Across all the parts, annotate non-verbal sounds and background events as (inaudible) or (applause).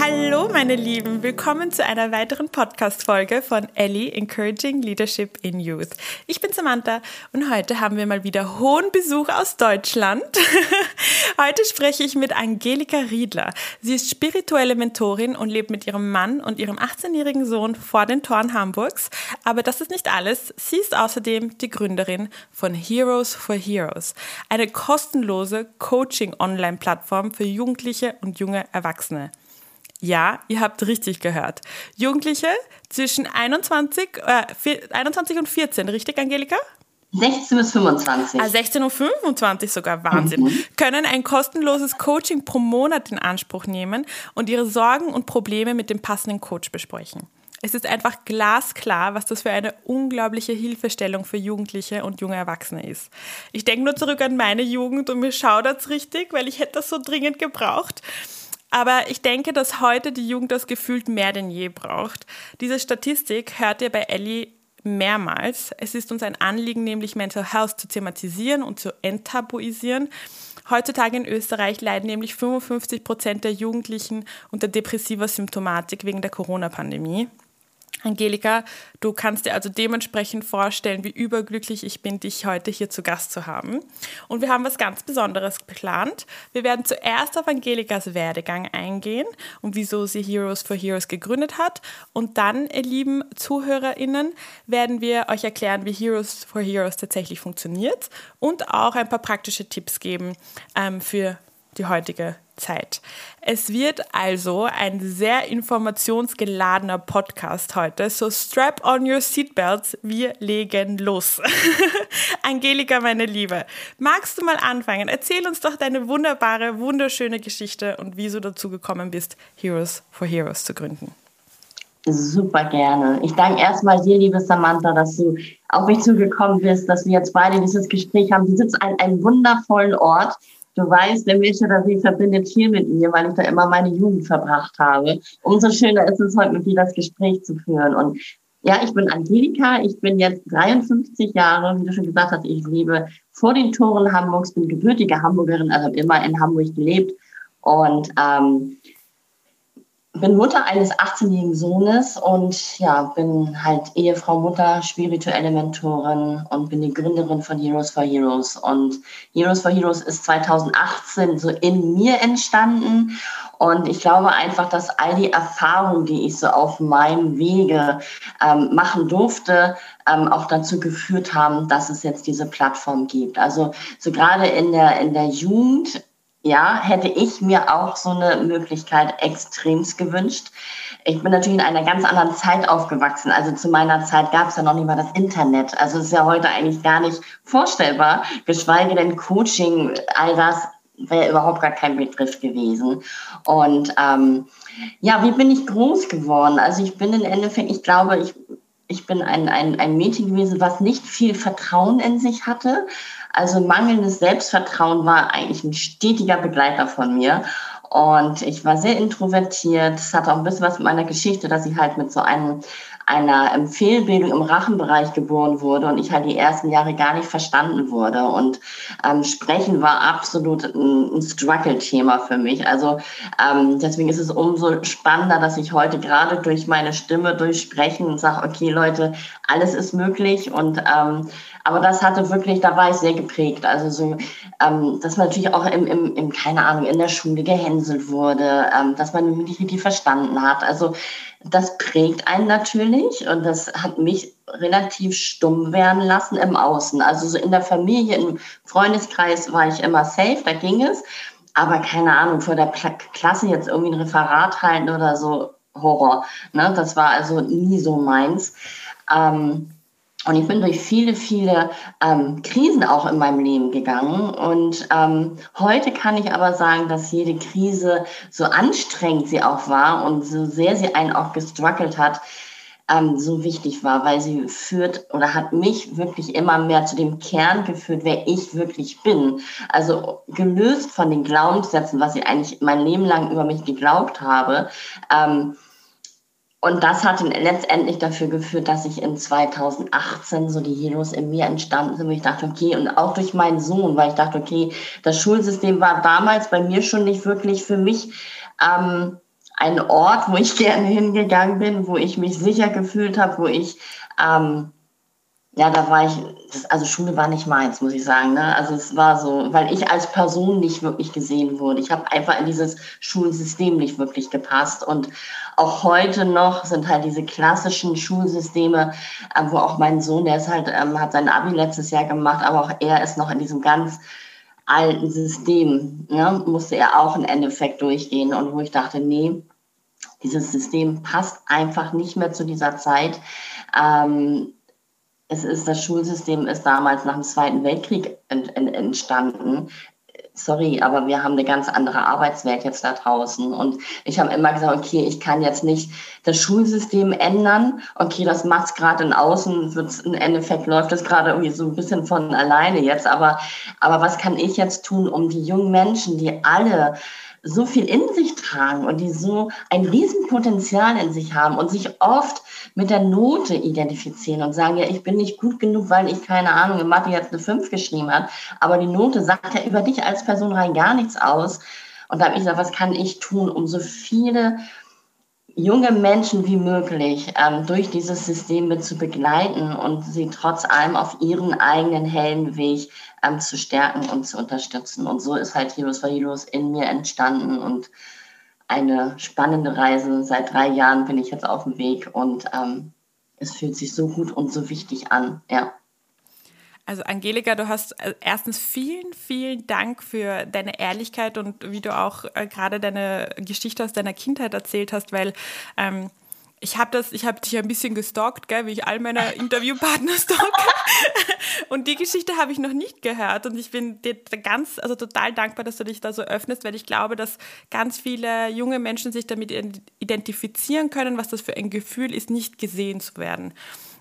Hallo meine Lieben, willkommen zu einer weiteren Podcast-Folge von Ellie Encouraging Leadership in Youth. Ich bin Samantha und heute haben wir mal wieder hohen Besuch aus Deutschland. (laughs) heute spreche ich mit Angelika Riedler. Sie ist spirituelle Mentorin und lebt mit ihrem Mann und ihrem 18-jährigen Sohn vor den Toren Hamburgs. Aber das ist nicht alles. Sie ist außerdem die Gründerin von Heroes for Heroes, eine kostenlose Coaching-Online-Plattform für Jugendliche und junge Erwachsene. Ja, ihr habt richtig gehört. Jugendliche zwischen 21, äh, 21 und 14, richtig, Angelika? 16 bis 25. Ah, 16 und 25 sogar, Wahnsinn. Mhm. Können ein kostenloses Coaching pro Monat in Anspruch nehmen und ihre Sorgen und Probleme mit dem passenden Coach besprechen. Es ist einfach glasklar, was das für eine unglaubliche Hilfestellung für Jugendliche und junge Erwachsene ist. Ich denke nur zurück an meine Jugend und mir schaudert richtig, weil ich hätte das so dringend gebraucht. Aber ich denke, dass heute die Jugend das gefühlt mehr denn je braucht. Diese Statistik hört ihr bei Ellie mehrmals. Es ist uns ein Anliegen, nämlich Mental Health zu thematisieren und zu enttabuisieren. Heutzutage in Österreich leiden nämlich 55 Prozent der Jugendlichen unter depressiver Symptomatik wegen der Corona-Pandemie. Angelika, du kannst dir also dementsprechend vorstellen, wie überglücklich ich bin, dich heute hier zu Gast zu haben. Und wir haben was ganz Besonderes geplant. Wir werden zuerst auf Angelikas Werdegang eingehen und wieso sie Heroes for Heroes gegründet hat. Und dann, ihr lieben ZuhörerInnen, werden wir euch erklären, wie Heroes for Heroes tatsächlich funktioniert und auch ein paar praktische Tipps geben ähm, für die heutige Zeit. Es wird also ein sehr informationsgeladener Podcast heute. So strap on your seatbelts, wir legen los. (laughs) Angelika, meine Liebe, magst du mal anfangen? Erzähl uns doch deine wunderbare, wunderschöne Geschichte und wieso du dazu gekommen bist, Heroes for Heroes zu gründen. Super gerne. Ich danke erstmal dir, liebe Samantha, dass du auf mich zugekommen bist, dass wir jetzt beide dieses Gespräch haben. Du sitzt an einem wundervollen Ort Du weißt, der Milch oder See verbindet viel mit mir, weil ich da immer meine Jugend verbracht habe. Umso schöner ist es heute mit dir das Gespräch zu führen. Und ja, ich bin Angelika, ich bin jetzt 53 Jahre, wie du schon gesagt hast, ich lebe vor den Toren Hamburgs, bin gebürtige Hamburgerin, also immer in Hamburg gelebt. Und ähm, bin Mutter eines 18-jährigen Sohnes und ja, bin halt Ehefrau, Mutter, spirituelle Mentorin und bin die Gründerin von Heroes for Heroes. Und Heroes for Heroes ist 2018 so in mir entstanden. Und ich glaube einfach, dass all die Erfahrungen, die ich so auf meinem Wege ähm, machen durfte, ähm, auch dazu geführt haben, dass es jetzt diese Plattform gibt. Also so gerade in der, in der Jugend ja, hätte ich mir auch so eine Möglichkeit extremst gewünscht. Ich bin natürlich in einer ganz anderen Zeit aufgewachsen. Also zu meiner Zeit gab es ja noch nicht mal das Internet. Also ist ja heute eigentlich gar nicht vorstellbar, geschweige denn Coaching, all das wäre überhaupt gar kein Begriff gewesen. Und ähm, ja, wie bin ich groß geworden? Also ich bin im Endeffekt, ich glaube, ich, ich bin ein, ein, ein Mädchen gewesen, was nicht viel Vertrauen in sich hatte. Also mangelndes Selbstvertrauen war eigentlich ein stetiger Begleiter von mir. Und ich war sehr introvertiert. Es hatte auch ein bisschen was mit meiner Geschichte, dass ich halt mit so einem einer Fehlbildung im Rachenbereich geboren wurde und ich halt die ersten Jahre gar nicht verstanden wurde. Und ähm, Sprechen war absolut ein, ein Struggle-Thema für mich. Also ähm, deswegen ist es umso spannender, dass ich heute gerade durch meine Stimme, durch Sprechen sage, okay Leute, alles ist möglich und ähm, aber das hatte wirklich, da war ich sehr geprägt. Also so, ähm, dass man natürlich auch im, im, im, keine Ahnung, in der Schule gehänselt wurde, ähm, dass man mich nicht richtig verstanden hat. Also das prägt einen natürlich und das hat mich relativ stumm werden lassen im Außen. Also so in der Familie, im Freundeskreis war ich immer safe, da ging es. Aber keine Ahnung, vor der Klasse jetzt irgendwie ein Referat halten oder so, Horror. Ne? Das war also nie so meins. Ähm, und ich bin durch viele, viele ähm, Krisen auch in meinem Leben gegangen. Und ähm, heute kann ich aber sagen, dass jede Krise, so anstrengend sie auch war und so sehr sie einen auch gestruggelt hat, ähm, so wichtig war, weil sie führt oder hat mich wirklich immer mehr zu dem Kern geführt, wer ich wirklich bin. Also gelöst von den Glaubenssätzen, was ich eigentlich mein Leben lang über mich geglaubt habe. Ähm, und das hat letztendlich dafür geführt, dass ich in 2018 so die Heroes in mir entstanden sind, wo ich dachte, okay, und auch durch meinen Sohn, weil ich dachte, okay, das Schulsystem war damals bei mir schon nicht wirklich für mich ähm, ein Ort, wo ich (laughs) gerne hingegangen bin, wo ich mich sicher gefühlt habe, wo ich, ähm, ja, da war ich, das, also Schule war nicht meins, muss ich sagen. Ne? Also es war so, weil ich als Person nicht wirklich gesehen wurde. Ich habe einfach in dieses Schulsystem nicht wirklich gepasst. Und auch heute noch sind halt diese klassischen Schulsysteme, äh, wo auch mein Sohn, der ist halt, ähm, hat sein Abi letztes Jahr gemacht, aber auch er ist noch in diesem ganz alten System, ne, musste er auch im Endeffekt durchgehen. Und wo ich dachte, nee, dieses System passt einfach nicht mehr zu dieser Zeit. Ähm, es ist, das Schulsystem ist damals nach dem Zweiten Weltkrieg ent, ent, entstanden sorry, aber wir haben eine ganz andere Arbeitswelt jetzt da draußen. Und ich habe immer gesagt, okay, ich kann jetzt nicht das Schulsystem ändern. Okay, das macht es gerade in Außen, wird's, im Endeffekt läuft es gerade irgendwie so ein bisschen von alleine jetzt. Aber, aber was kann ich jetzt tun, um die jungen Menschen, die alle so viel in sich tragen und die so ein Riesenpotenzial in sich haben und sich oft mit der Note identifizieren und sagen, ja, ich bin nicht gut genug, weil ich keine Ahnung in Mathe jetzt eine 5 geschrieben habe, aber die Note sagt ja über dich als Person rein gar nichts aus. Und da habe ich gesagt, was kann ich tun, um so viele junge Menschen wie möglich ähm, durch dieses System mit zu begleiten und sie trotz allem auf ihren eigenen hellen Weg ähm, zu stärken und zu unterstützen. Und so ist halt Heroes for Heroes in mir entstanden und eine spannende Reise. Seit drei Jahren bin ich jetzt auf dem Weg und ähm, es fühlt sich so gut und so wichtig an. Ja. Also Angelika, du hast äh, erstens vielen, vielen Dank für deine Ehrlichkeit und wie du auch äh, gerade deine Geschichte aus deiner Kindheit erzählt hast, weil ähm, ich habe das, ich habe dich ein bisschen gestalkt, gell, wie ich all meine (laughs) Interviewpartner stalke. (laughs) und die Geschichte habe ich noch nicht gehört und ich bin dir ganz, also total dankbar, dass du dich da so öffnest, weil ich glaube, dass ganz viele junge Menschen sich damit identifizieren können, was das für ein Gefühl ist, nicht gesehen zu werden.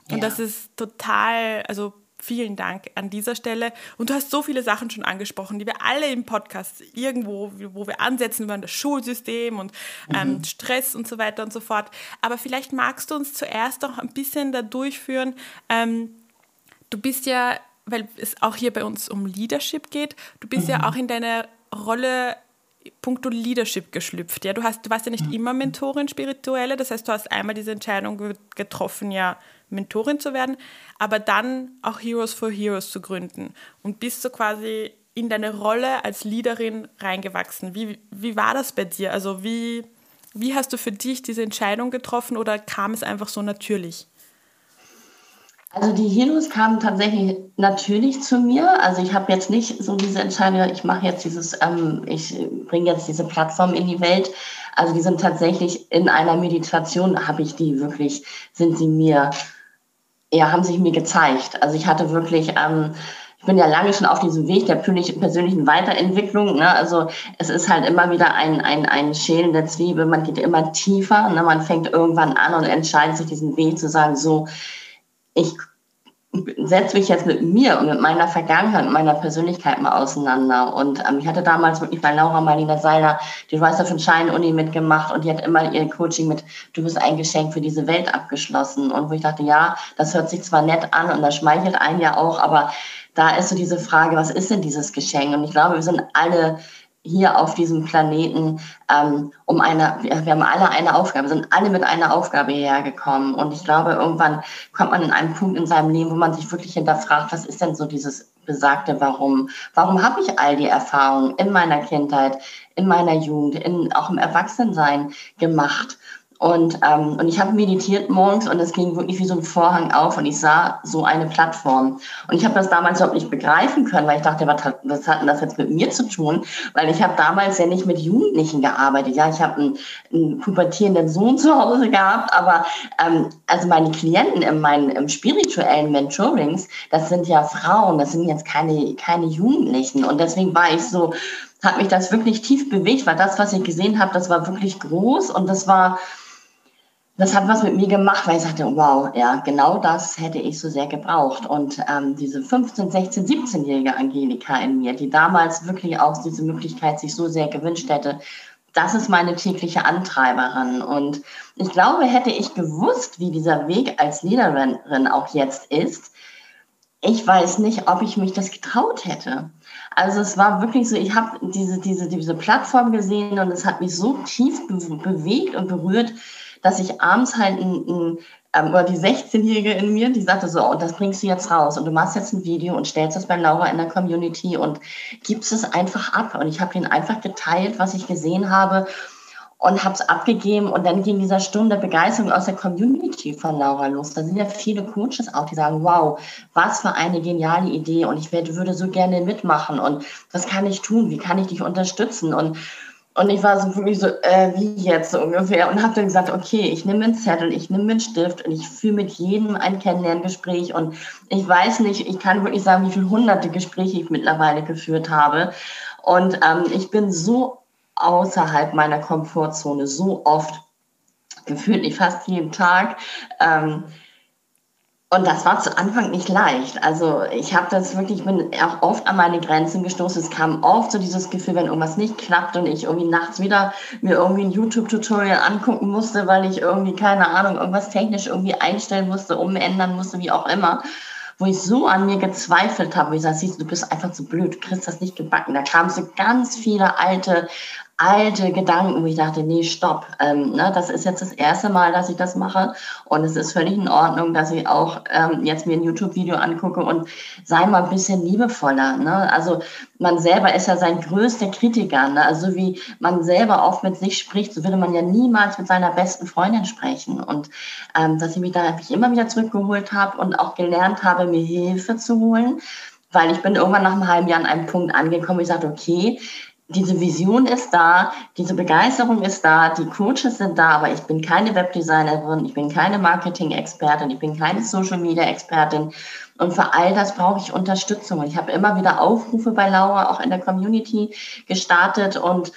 Und ja. das ist total, also Vielen Dank an dieser Stelle. Und du hast so viele Sachen schon angesprochen, die wir alle im Podcast irgendwo, wo wir ansetzen über das Schulsystem und ähm, mhm. Stress und so weiter und so fort. Aber vielleicht magst du uns zuerst auch ein bisschen da durchführen. Ähm, du bist ja, weil es auch hier bei uns um Leadership geht, du bist mhm. ja auch in deiner Rolle puncto Leadership geschlüpft. Ja, du hast, du warst ja nicht mhm. immer Mentorin spirituelle, das heißt, du hast einmal diese Entscheidung getroffen, ja Mentorin zu werden, aber dann auch Heroes for Heroes zu gründen und bist du quasi in deine Rolle als Leaderin reingewachsen. Wie, wie war das bei dir? Also wie, wie hast du für dich diese Entscheidung getroffen oder kam es einfach so natürlich? Also die Heroes kamen tatsächlich natürlich zu mir. Also ich habe jetzt nicht so diese Entscheidung, ich mache jetzt dieses, ähm, ich bringe jetzt diese Plattform in die Welt. Also die sind tatsächlich in einer Meditation, habe ich die wirklich, sind sie mir ja, haben sich mir gezeigt. Also ich hatte wirklich, ähm, ich bin ja lange schon auf diesem Weg der persönlichen Weiterentwicklung. Ne? Also es ist halt immer wieder ein, ein, ein Schälen der Zwiebel. Man geht immer tiefer. Ne? Man fängt irgendwann an und entscheidet sich diesen Weg zu sagen, so, ich setze mich jetzt mit mir und mit meiner Vergangenheit und meiner Persönlichkeit mal auseinander. Und ähm, ich hatte damals wirklich bei Laura Marlina Seiler, die weiß von Schein-Uni mitgemacht und die hat immer ihr Coaching mit, du bist ein Geschenk für diese Welt abgeschlossen. Und wo ich dachte, ja, das hört sich zwar nett an und das schmeichelt einen ja auch, aber da ist so diese Frage, was ist denn dieses Geschenk? Und ich glaube, wir sind alle hier auf diesem Planeten ähm, um eine, wir, haben alle eine Aufgabe, sind alle mit einer Aufgabe hierher gekommen. Und ich glaube, irgendwann kommt man in einen Punkt in seinem Leben, wo man sich wirklich hinterfragt, was ist denn so dieses besagte Warum? Warum habe ich all die Erfahrungen in meiner Kindheit, in meiner Jugend, in, auch im Erwachsensein gemacht? Und, ähm, und ich habe meditiert morgens und es ging wirklich wie so ein Vorhang auf und ich sah so eine Plattform. Und ich habe das damals überhaupt nicht begreifen können, weil ich dachte, was hat, was hat denn das jetzt mit mir zu tun? Weil ich habe damals ja nicht mit Jugendlichen gearbeitet. Ja, ich habe einen, einen pubertierenden Sohn zu Hause gehabt, aber ähm, also meine Klienten in meinen im spirituellen Mentorings, das sind ja Frauen, das sind jetzt keine, keine Jugendlichen. Und deswegen war ich so, hat mich das wirklich tief bewegt, weil das, was ich gesehen habe, das war wirklich groß und das war das hat was mit mir gemacht, weil ich sagte, wow, ja, genau das hätte ich so sehr gebraucht. Und ähm, diese 15, 16, 17-jährige Angelika in mir, die damals wirklich auch diese Möglichkeit sich so sehr gewünscht hätte, das ist meine tägliche Antreiberin. Und ich glaube, hätte ich gewusst, wie dieser Weg als Leaderin auch jetzt ist, ich weiß nicht, ob ich mich das getraut hätte. Also es war wirklich so, ich habe diese, diese, diese Plattform gesehen und es hat mich so tief bewegt und berührt, dass ich abends halt ein, ein ähm, oder die 16-Jährige in mir, die sagte so, oh, das bringst du jetzt raus und du machst jetzt ein Video und stellst das bei Laura in der Community und gibst es einfach ab. Und ich habe ihn einfach geteilt, was ich gesehen habe und habe es abgegeben und dann ging dieser Sturm der Begeisterung aus der Community von Laura los. Da sind ja viele Coaches auch, die sagen, wow, was für eine geniale Idee und ich werde, würde so gerne mitmachen und was kann ich tun, wie kann ich dich unterstützen und und ich war so wirklich so, äh, wie jetzt so ungefähr. Und habe dann gesagt, okay, ich nehme einen Zettel, ich nehme einen Stift und ich führe mit jedem ein Kennenlerngespräch. Und ich weiß nicht, ich kann wirklich sagen, wie viele hunderte Gespräche ich mittlerweile geführt habe. Und ähm, ich bin so außerhalb meiner Komfortzone, so oft, gefühlt nicht fast jeden Tag. Ähm, und das war zu Anfang nicht leicht. Also ich habe das wirklich, ich bin auch oft an meine Grenzen gestoßen. Es kam oft so dieses Gefühl, wenn irgendwas nicht klappt und ich irgendwie nachts wieder mir irgendwie ein YouTube-Tutorial angucken musste, weil ich irgendwie, keine Ahnung, irgendwas technisch irgendwie einstellen musste, umändern musste, wie auch immer. Wo ich so an mir gezweifelt habe, wo ich sage, siehst du, du bist einfach zu blöd, du kriegst das nicht gebacken. Da kamen so ganz viele alte alte Gedanken, wo ich dachte, nee, stopp, ähm, ne, das ist jetzt das erste Mal, dass ich das mache und es ist völlig in Ordnung, dass ich auch ähm, jetzt mir ein YouTube-Video angucke und sei mal ein bisschen liebevoller. Ne? Also man selber ist ja sein größter Kritiker. Ne? Also wie man selber oft mit sich spricht, so würde man ja niemals mit seiner besten Freundin sprechen. Und ähm, dass ich mich da ich immer wieder zurückgeholt habe und auch gelernt habe, mir Hilfe zu holen weil ich bin irgendwann nach einem halben Jahr an einem Punkt angekommen, wo ich sagte, okay, diese Vision ist da, diese Begeisterung ist da, die Coaches sind da, aber ich bin keine Webdesignerin, ich bin keine Marketing-Expertin, ich bin keine Social-Media-Expertin. Und für all das brauche ich Unterstützung. Ich habe immer wieder Aufrufe bei Laura auch in der Community gestartet und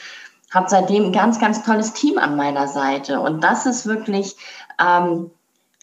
habe seitdem ein ganz, ganz tolles Team an meiner Seite. Und das ist wirklich ähm,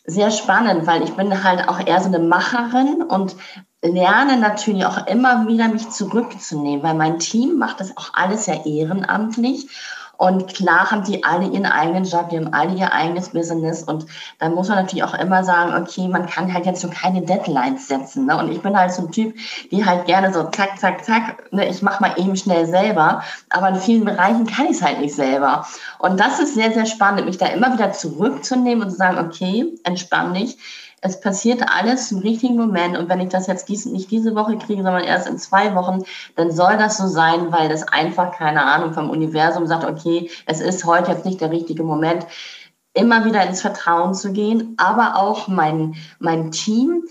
sehr spannend, weil ich bin halt auch eher so eine Macherin und lerne natürlich auch immer wieder mich zurückzunehmen, weil mein Team macht das auch alles ja ehrenamtlich. Und klar haben die alle ihren eigenen Job, die haben alle ihr eigenes Business. Und dann muss man natürlich auch immer sagen, okay, man kann halt jetzt so keine Deadlines setzen. Ne? Und ich bin halt so ein Typ, die halt gerne so zack, zack, zack, ne? ich mache mal eben schnell selber. Aber in vielen Bereichen kann ich es halt nicht selber. Und das ist sehr, sehr spannend, mich da immer wieder zurückzunehmen und zu sagen, okay, entspann dich es passiert alles im richtigen Moment. Und wenn ich das jetzt dies, nicht diese Woche kriege, sondern erst in zwei Wochen, dann soll das so sein, weil das einfach, keine Ahnung, vom Universum sagt, okay, es ist heute jetzt nicht der richtige Moment immer wieder ins Vertrauen zu gehen, aber auch mein, mein Team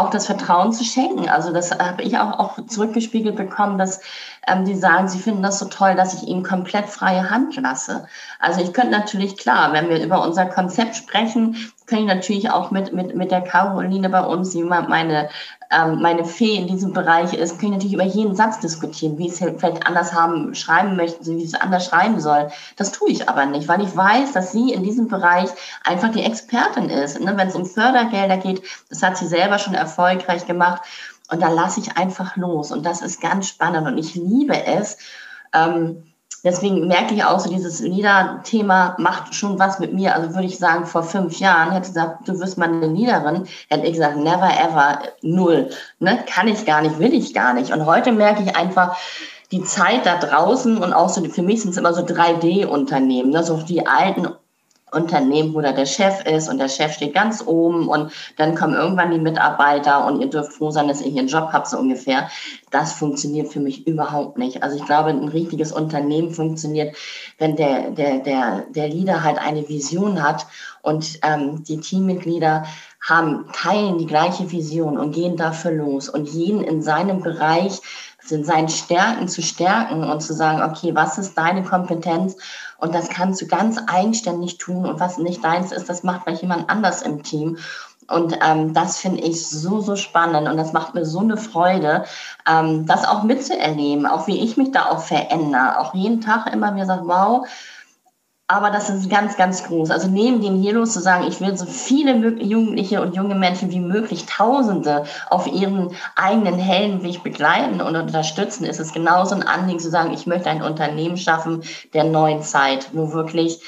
auch das Vertrauen zu schenken. Also das habe ich auch, auch zurückgespiegelt bekommen, dass ähm, die sagen, sie finden das so toll, dass ich ihnen komplett freie Hand lasse. Also ich könnte natürlich, klar, wenn wir über unser Konzept sprechen, kann ich natürlich auch mit, mit, mit der Caroline bei uns, die meine, ähm, meine Fee in diesem Bereich ist, kann ich natürlich über jeden Satz diskutieren, wie es vielleicht anders haben, schreiben möchten, wie es anders schreiben soll. Das tue ich aber nicht, weil ich weiß, dass sie in diesem Bereich einfach die Expertin ist. Ne? Wenn es um Fördergelder geht, das hat sie selber schon erfolgreich gemacht. Und da lasse ich einfach los. Und das ist ganz spannend. Und ich liebe es. Ähm, deswegen merke ich auch so, dieses Liederthema macht schon was mit mir. Also würde ich sagen, vor fünf Jahren hätte ich gesagt, du wirst mal eine Liederin, hätte ich gesagt, never ever, null. Ne? Kann ich gar nicht, will ich gar nicht. Und heute merke ich einfach, die Zeit da draußen und auch so, für mich sind es immer so 3D-Unternehmen, ne? so die alten Unternehmen, wo da der Chef ist und der Chef steht ganz oben und dann kommen irgendwann die Mitarbeiter und ihr dürft froh sein, dass ihr hier einen Job habt, so ungefähr. Das funktioniert für mich überhaupt nicht. Also ich glaube, ein richtiges Unternehmen funktioniert, wenn der, der, der, der Leader halt eine Vision hat und ähm, die Teammitglieder haben, teilen die gleiche Vision und gehen dafür los und jeden in seinem Bereich in seinen Stärken zu stärken und zu sagen, okay, was ist deine Kompetenz und das kannst du ganz eigenständig tun. Und was nicht deins ist, das macht vielleicht jemand anders im Team. Und ähm, das finde ich so, so spannend und das macht mir so eine Freude, ähm, das auch mitzuerleben, auch wie ich mich da auch verändere. Auch jeden Tag immer wieder sagt, wow, Aber das ist ganz, ganz groß. Also neben den Heroes zu sagen, ich will so viele Jugendliche und junge Menschen wie möglich, Tausende auf ihren eigenen hellen Weg begleiten und unterstützen, ist es genauso ein Anliegen zu sagen, ich möchte ein Unternehmen schaffen der neuen Zeit, wo wirklich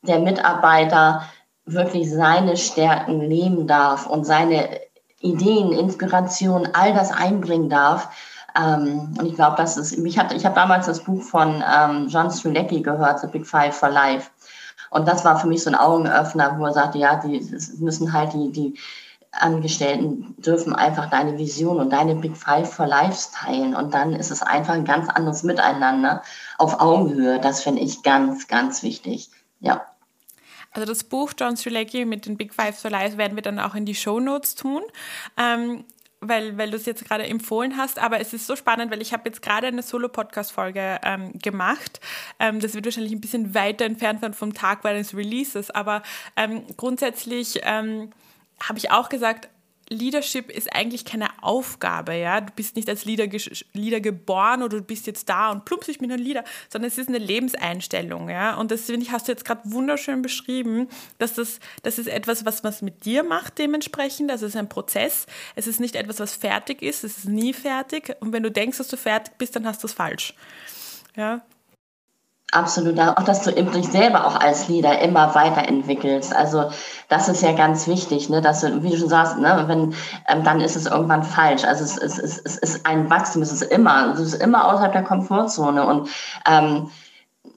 der Mitarbeiter wirklich seine Stärken leben darf und seine Ideen, Inspiration, all das einbringen darf ähm, und ich glaube, das ist, ich habe ich hab damals das Buch von ähm, John Strulecki gehört, The Big Five for Life. Und das war für mich so ein Augenöffner, wo er sagte, ja, die müssen halt die, die Angestellten dürfen einfach deine Vision und deine Big Five for Life teilen. Und dann ist es einfach ein ganz anderes Miteinander auf Augenhöhe. Das finde ich ganz, ganz wichtig. Ja. Also das Buch John Strulecki mit den Big Five for Life werden wir dann auch in die Show Notes tun. Ähm, weil, weil du es jetzt gerade empfohlen hast, aber es ist so spannend, weil ich habe jetzt gerade eine Solo-Podcast-Folge ähm, gemacht. Ähm, das wird wahrscheinlich ein bisschen weiter entfernt sein vom Tag meines Releases, aber ähm, grundsätzlich ähm, habe ich auch gesagt, Leadership ist eigentlich keine Aufgabe, ja. Du bist nicht als Leader, Leader geboren oder du bist jetzt da und plumpst ich bin ein Leader, sondern es ist eine Lebenseinstellung, ja. Und das finde ich, hast du jetzt gerade wunderschön beschrieben, dass das, das ist etwas, was man mit dir macht dementsprechend. Es ist ein Prozess. Es ist nicht etwas, was fertig ist. Es ist nie fertig. Und wenn du denkst, dass du fertig bist, dann hast du es falsch. Ja, Absolut, auch dass du dich selber auch als Leader immer weiterentwickelst. Also das ist ja ganz wichtig, ne? dass du, wie du schon sagst, ne? wenn, ähm, dann ist es irgendwann falsch. Also es, es, es, es ist ein Wachstum, es ist immer, es ist immer außerhalb der Komfortzone und ähm,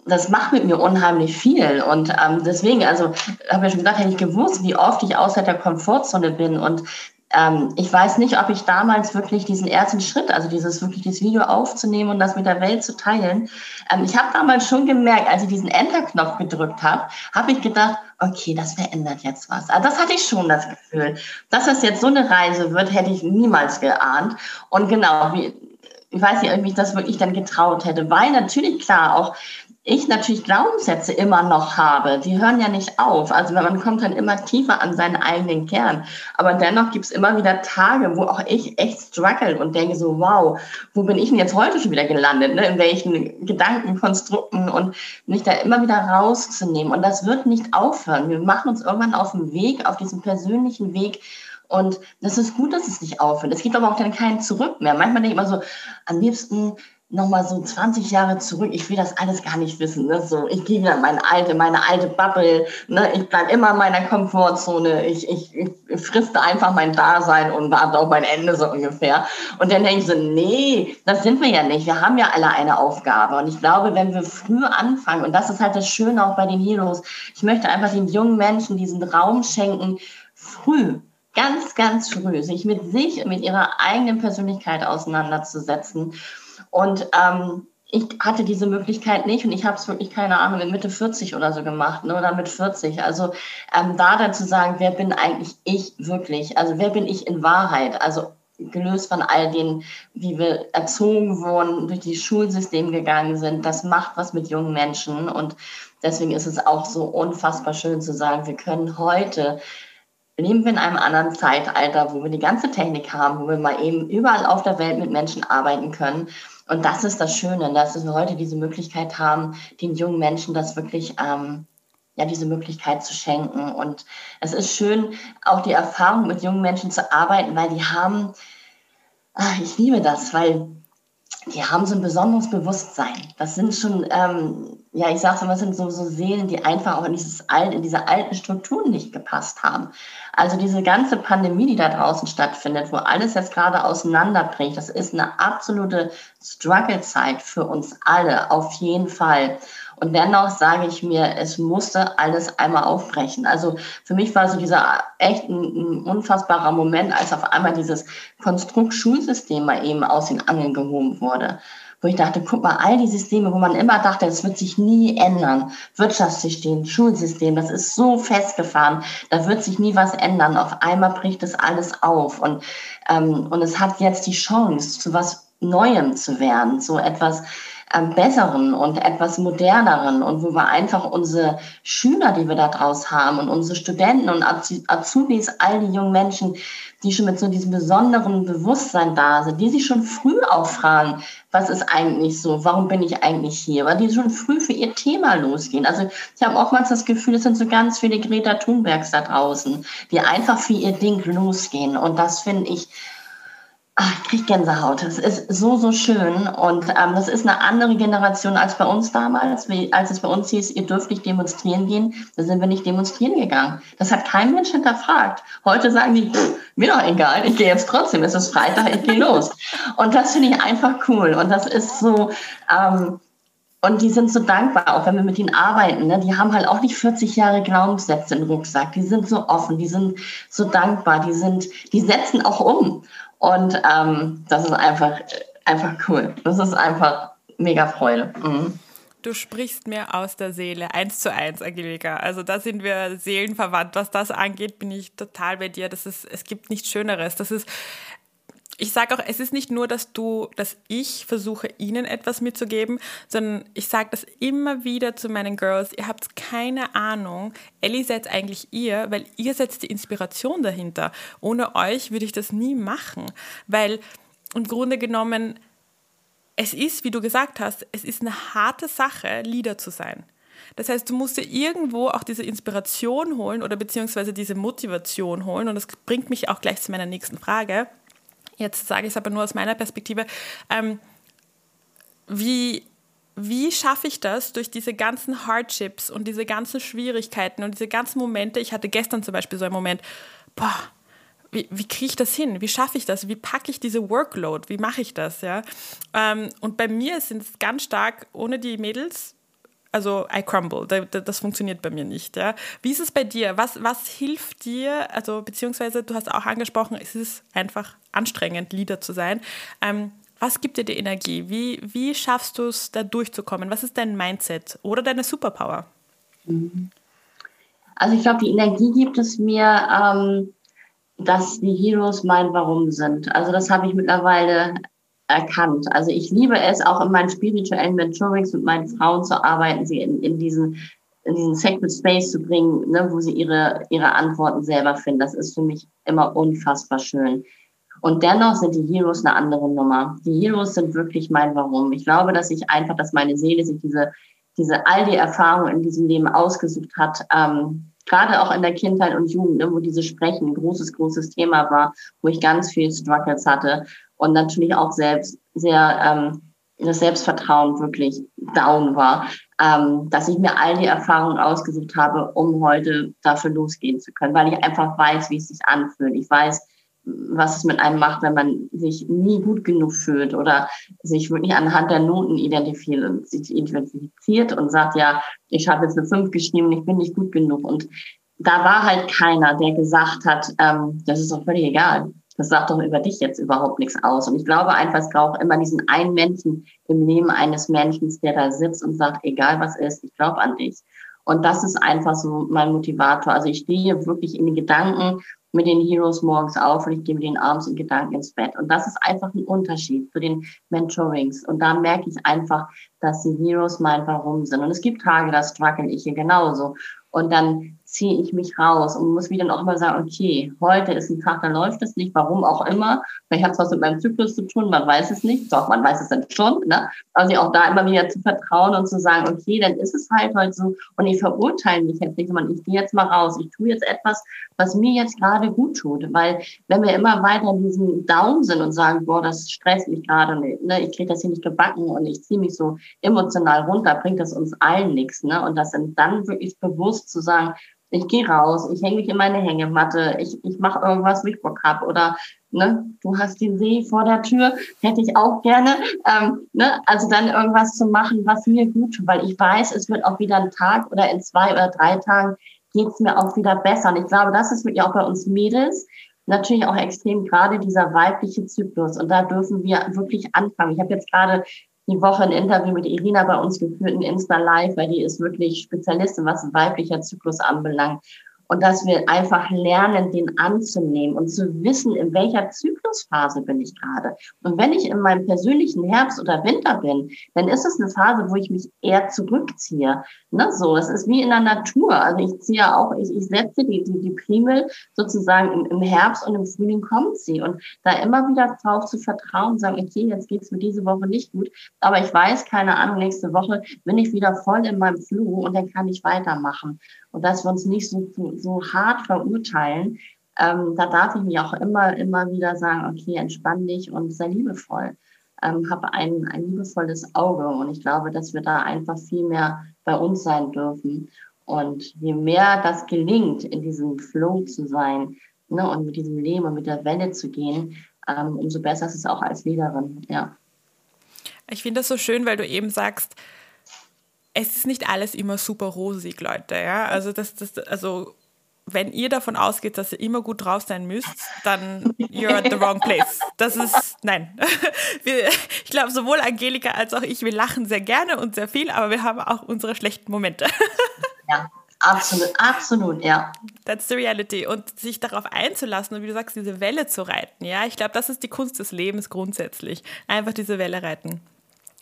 das macht mit mir unheimlich viel. Und ähm, deswegen, also habe ich schon gesagt, hätte ich gewusst, wie oft ich außerhalb der Komfortzone bin und ähm, ich weiß nicht, ob ich damals wirklich diesen ersten Schritt, also dieses wirklich dieses Video aufzunehmen und das mit der Welt zu teilen, ähm, ich habe damals schon gemerkt, als ich diesen Enter-Knopf gedrückt habe, habe ich gedacht, okay, das verändert jetzt was. Also das hatte ich schon das Gefühl. Dass das jetzt so eine Reise wird, hätte ich niemals geahnt. Und genau, wie, ich weiß nicht, ob ich das wirklich dann getraut hätte, weil natürlich klar auch ich natürlich Glaubenssätze immer noch habe. Die hören ja nicht auf. Also man kommt dann immer tiefer an seinen eigenen Kern. Aber dennoch gibt es immer wieder Tage, wo auch ich echt struggle und denke so, wow, wo bin ich denn jetzt heute schon wieder gelandet? Ne? In welchen Gedankenkonstrukten und mich da immer wieder rauszunehmen. Und das wird nicht aufhören. Wir machen uns irgendwann auf den Weg, auf diesen persönlichen Weg, und das ist gut, dass es nicht aufhört. Es gibt aber auch dann keinen Zurück mehr. Manchmal denke ich immer so, am liebsten nochmal so 20 Jahre zurück, ich will das alles gar nicht wissen. Ne? So, ich gehe wieder in meine alte, meine alte Bubble, ne? ich bleibe immer in meiner Komfortzone, ich, ich, ich friste einfach mein Dasein und warte auf mein Ende so ungefähr. Und dann denke ich so, nee, das sind wir ja nicht. Wir haben ja alle eine Aufgabe. Und ich glaube, wenn wir früh anfangen, und das ist halt das Schöne auch bei den Heroes, ich möchte einfach den jungen Menschen diesen Raum schenken, früh, ganz, ganz früh, sich mit sich, mit ihrer eigenen Persönlichkeit auseinanderzusetzen und ähm, ich hatte diese Möglichkeit nicht und ich habe es wirklich, keine Ahnung, in Mitte 40 oder so gemacht ne, oder mit 40. Also ähm, da dann zu sagen, wer bin eigentlich ich wirklich? Also wer bin ich in Wahrheit? Also gelöst von all den, wie wir erzogen wurden, durch die Schulsystem gegangen sind, das macht was mit jungen Menschen und deswegen ist es auch so unfassbar schön zu sagen, wir können heute leben wir in einem anderen Zeitalter, wo wir die ganze Technik haben, wo wir mal eben überall auf der Welt mit Menschen arbeiten können und das ist das Schöne, dass wir heute diese Möglichkeit haben, den jungen Menschen das wirklich, ähm, ja, diese Möglichkeit zu schenken. Und es ist schön, auch die Erfahrung mit jungen Menschen zu arbeiten, weil die haben, ach, ich liebe das, weil die haben so ein besonderes Bewusstsein. Das sind schon, ähm, ja, ich sage immer, das sind so, so Seelen, die einfach auch in, dieses in diese alten Strukturen nicht gepasst haben. Also diese ganze Pandemie, die da draußen stattfindet, wo alles jetzt gerade auseinanderbricht, das ist eine absolute Struggle-Zeit für uns alle, auf jeden Fall. Und dennoch sage ich mir, es musste alles einmal aufbrechen. Also für mich war so dieser echt ein, ein unfassbarer Moment, als auf einmal dieses Konstrukt-Schulsystem mal eben aus den Angeln gehoben wurde wo ich dachte, guck mal, all die Systeme, wo man immer dachte, es wird sich nie ändern. Wirtschaftssystem, Schulsystem, das ist so festgefahren, da wird sich nie was ändern. Auf einmal bricht es alles auf und, ähm, und es hat jetzt die Chance, zu was Neuem zu werden, so etwas, ähm, besseren und etwas moderneren und wo wir einfach unsere Schüler, die wir da draus haben und unsere Studenten und Azubis, all die jungen Menschen, die schon mit so diesem besonderen Bewusstsein da sind, die sich schon früh auch fragen, was ist eigentlich so, warum bin ich eigentlich hier, weil die schon früh für ihr Thema losgehen. Also ich habe oftmals das Gefühl, es sind so ganz viele Greta Thunbergs da draußen, die einfach für ihr Ding losgehen. Und das finde ich Ach, ich kriege Gänsehaut. Das ist so, so schön. Und ähm, das ist eine andere Generation als bei uns damals. Wie, als es bei uns hieß, ihr dürft nicht demonstrieren gehen, da sind wir nicht demonstrieren gegangen. Das hat kein Mensch hinterfragt. Heute sagen die, mir doch egal, ich gehe jetzt trotzdem, es ist Freitag, ich gehe los. Und das finde ich einfach cool. Und das ist so, ähm, und die sind so dankbar, auch wenn wir mit ihnen arbeiten. Ne? Die haben halt auch nicht 40 Jahre Glaubenssätze im Rucksack. Die sind so offen, die sind so dankbar, die sind, die setzen auch um. Und ähm, das ist einfach, einfach cool. Das ist einfach mega Freude. Mhm. Du sprichst mir aus der Seele, eins zu eins, Angelika. Also da sind wir seelenverwandt. Was das angeht, bin ich total bei dir. Das ist, es gibt nichts Schöneres. Das ist, ich sage auch, es ist nicht nur, dass du, dass ich versuche, ihnen etwas mitzugeben, sondern ich sage das immer wieder zu meinen Girls, ihr habt keine Ahnung, Ellie seid eigentlich ihr, weil ihr setzt die Inspiration dahinter. Ohne euch würde ich das nie machen, weil im Grunde genommen, es ist, wie du gesagt hast, es ist eine harte Sache, Leader zu sein. Das heißt, du musst dir irgendwo auch diese Inspiration holen oder beziehungsweise diese Motivation holen. Und das bringt mich auch gleich zu meiner nächsten Frage jetzt sage ich es aber nur aus meiner Perspektive, ähm, wie, wie schaffe ich das durch diese ganzen Hardships und diese ganzen Schwierigkeiten und diese ganzen Momente? Ich hatte gestern zum Beispiel so einen Moment, boah, wie, wie kriege ich das hin? Wie schaffe ich das? Wie packe ich diese Workload? Wie mache ich das? Ja? Ähm, und bei mir sind es ganz stark ohne die Mädels also I crumble, das funktioniert bei mir nicht. Ja. Wie ist es bei dir? Was, was hilft dir, also beziehungsweise du hast auch angesprochen, es ist einfach anstrengend, Leader zu sein. Ähm, was gibt dir die Energie? Wie, wie schaffst du es, da durchzukommen? Was ist dein Mindset oder deine Superpower? Mhm. Also ich glaube, die Energie gibt es mir, ähm, dass die Heroes mein Warum sind. Also das habe ich mittlerweile erkannt. Also ich liebe es, auch in meinen spirituellen Mentorings mit meinen Frauen zu arbeiten, sie in, in diesen in diesen Sacred Space zu bringen, ne, wo sie ihre, ihre Antworten selber finden. Das ist für mich immer unfassbar schön. Und dennoch sind die Heroes eine andere Nummer. Die Heroes sind wirklich mein Warum. Ich glaube, dass ich einfach, dass meine Seele sich diese, diese all die Erfahrungen in diesem Leben ausgesucht hat, ähm, gerade auch in der Kindheit und Jugend, ne, wo dieses Sprechen ein großes, großes Thema war, wo ich ganz viel Struggles hatte und natürlich auch selbst sehr ähm, das Selbstvertrauen wirklich down war, ähm, dass ich mir all die Erfahrungen ausgesucht habe, um heute dafür losgehen zu können, weil ich einfach weiß, wie es sich anfühlt. Ich weiß, was es mit einem macht, wenn man sich nie gut genug fühlt oder sich wirklich anhand der Noten identifiziert, und sagt, ja, ich habe jetzt eine 5 geschrieben, ich bin nicht gut genug. Und da war halt keiner, der gesagt hat, ähm, das ist doch völlig egal das sagt doch über dich jetzt überhaupt nichts aus. Und ich glaube einfach, es braucht immer diesen einen Menschen im Leben eines Menschen, der da sitzt und sagt, egal was ist, ich glaube an dich. Und das ist einfach so mein Motivator. Also ich stehe wirklich in den Gedanken mit den Heroes morgens auf und ich gehe mit den abends in Gedanken ins Bett. Und das ist einfach ein Unterschied zu den Mentorings. Und da merke ich einfach, dass die Heroes mein Warum sind. Und es gibt Tage, da struggle ich hier genauso. Und dann ziehe ich mich raus und muss wieder noch mal sagen, okay, heute ist ein Tag, da läuft es nicht, warum auch immer. Vielleicht hat es was mit meinem Zyklus zu tun, man weiß es nicht. Doch, man weiß es dann schon. Ne? Also auch da immer wieder zu vertrauen und zu sagen, okay, dann ist es halt heute so. Und ich verurteile mich jetzt nicht, sondern ich gehe jetzt mal raus. Ich tue jetzt etwas, was mir jetzt gerade gut tut. Weil wenn wir immer weiter in diesem Down sind und sagen, boah, das stresst mich gerade und ne, ich kriege das hier nicht gebacken und ich ziehe mich so emotional runter, bringt das uns allen nichts. Ne? Und das dann wirklich bewusst zu sagen, ich gehe raus, ich hänge mich in meine Hängematte, ich, ich mache irgendwas, wo ich Bock habe. Oder ne, du hast den See vor der Tür, hätte ich auch gerne. Ähm, ne, also dann irgendwas zu machen, was mir gut tut, weil ich weiß, es wird auch wieder ein Tag oder in zwei oder drei Tagen geht's mir auch wieder besser. Und ich glaube, das ist wirklich auch bei uns Mädels natürlich auch extrem gerade dieser weibliche Zyklus. Und da dürfen wir wirklich anfangen. Ich habe jetzt gerade die Woche ein Interview mit Irina bei uns geführt, ein Insta-Live, weil die ist wirklich Spezialistin, was weiblicher Zyklus anbelangt. Und dass wir einfach lernen, den anzunehmen und zu wissen, in welcher Zyklusphase bin ich gerade. Und wenn ich in meinem persönlichen Herbst oder Winter bin, dann ist es eine Phase, wo ich mich eher zurückziehe. Ne, so, es ist wie in der Natur. Also ich ziehe auch, ich, ich setze die, die, die Primel sozusagen im, im Herbst und im Frühling kommt sie. Und da immer wieder drauf zu vertrauen, sagen, okay, jetzt geht's mir diese Woche nicht gut, aber ich weiß, keine Ahnung, nächste Woche bin ich wieder voll in meinem Flug und dann kann ich weitermachen und dass wir uns nicht so, so hart verurteilen. Ähm, da darf ich mir auch immer, immer wieder sagen, okay, entspann dich und sei liebevoll. Ähm, habe ein, ein liebevolles Auge und ich glaube, dass wir da einfach viel mehr bei uns sein dürfen. Und je mehr das gelingt, in diesem Flow zu sein ne, und mit diesem Leben und mit der Welle zu gehen, ähm, umso besser ist es auch als Leaderin. Ja. Ich finde das so schön, weil du eben sagst, es ist nicht alles immer super rosig, Leute. Ja? Also, das, das, also wenn ihr davon ausgeht, dass ihr immer gut drauf sein müsst, dann you're at the wrong place. Das ist, nein. (laughs) Wir, ich glaube, sowohl Angelika als auch ich, wir lachen sehr gerne und sehr viel, aber wir haben auch unsere schlechten Momente. (laughs) Ja, absolut, absolut, ja. That's the reality. Und sich darauf einzulassen und wie du sagst, diese Welle zu reiten, ja, ich glaube, das ist die Kunst des Lebens grundsätzlich. Einfach diese Welle reiten.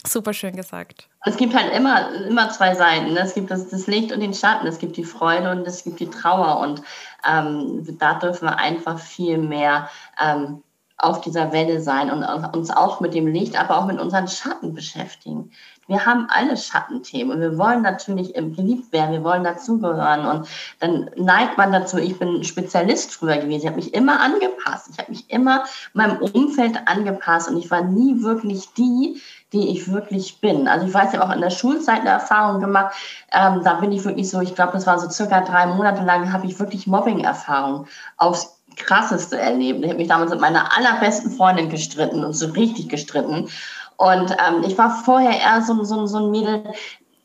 Super schön gesagt. Es gibt halt immer, immer zwei Seiten. Ne? Es gibt das, das Licht und den Schatten, es gibt die Freude und es gibt die Trauer. Und ähm, da dürfen wir einfach viel mehr ähm, auf dieser Welle sein und uns auch mit dem Licht, aber auch mit unseren Schatten beschäftigen. Wir haben alle Schattenthemen und wir wollen natürlich geliebt werden, wir wollen dazugehören und dann neigt man dazu, ich bin Spezialist früher gewesen, ich habe mich immer angepasst, ich habe mich immer meinem Umfeld angepasst und ich war nie wirklich die, die ich wirklich bin. Also ich weiß, ich habe auch in der Schulzeit eine Erfahrung gemacht, ähm, da bin ich wirklich so, ich glaube, das war so circa drei Monate lang, habe ich wirklich Mobbing-Erfahrung aufs krasseste erlebt. Ich habe mich damals mit meiner allerbesten Freundin gestritten und so richtig gestritten. Und ähm, ich war vorher eher so, so, so ein Mädel,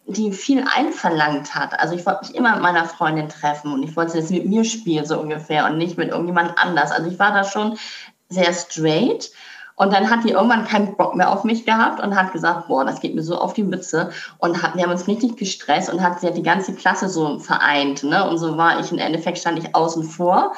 die viel einverlangt hat. Also ich wollte mich immer mit meiner Freundin treffen und ich wollte jetzt mit mir spielen, so ungefähr, und nicht mit irgendjemand anders. Also ich war da schon sehr straight. Und dann hat die irgendwann keinen Bock mehr auf mich gehabt und hat gesagt, boah, das geht mir so auf die Mütze. Und hat, wir haben uns richtig gestresst und hat sie hat die ganze Klasse so vereint. Ne? Und so war ich, im Endeffekt stand ich außen vor.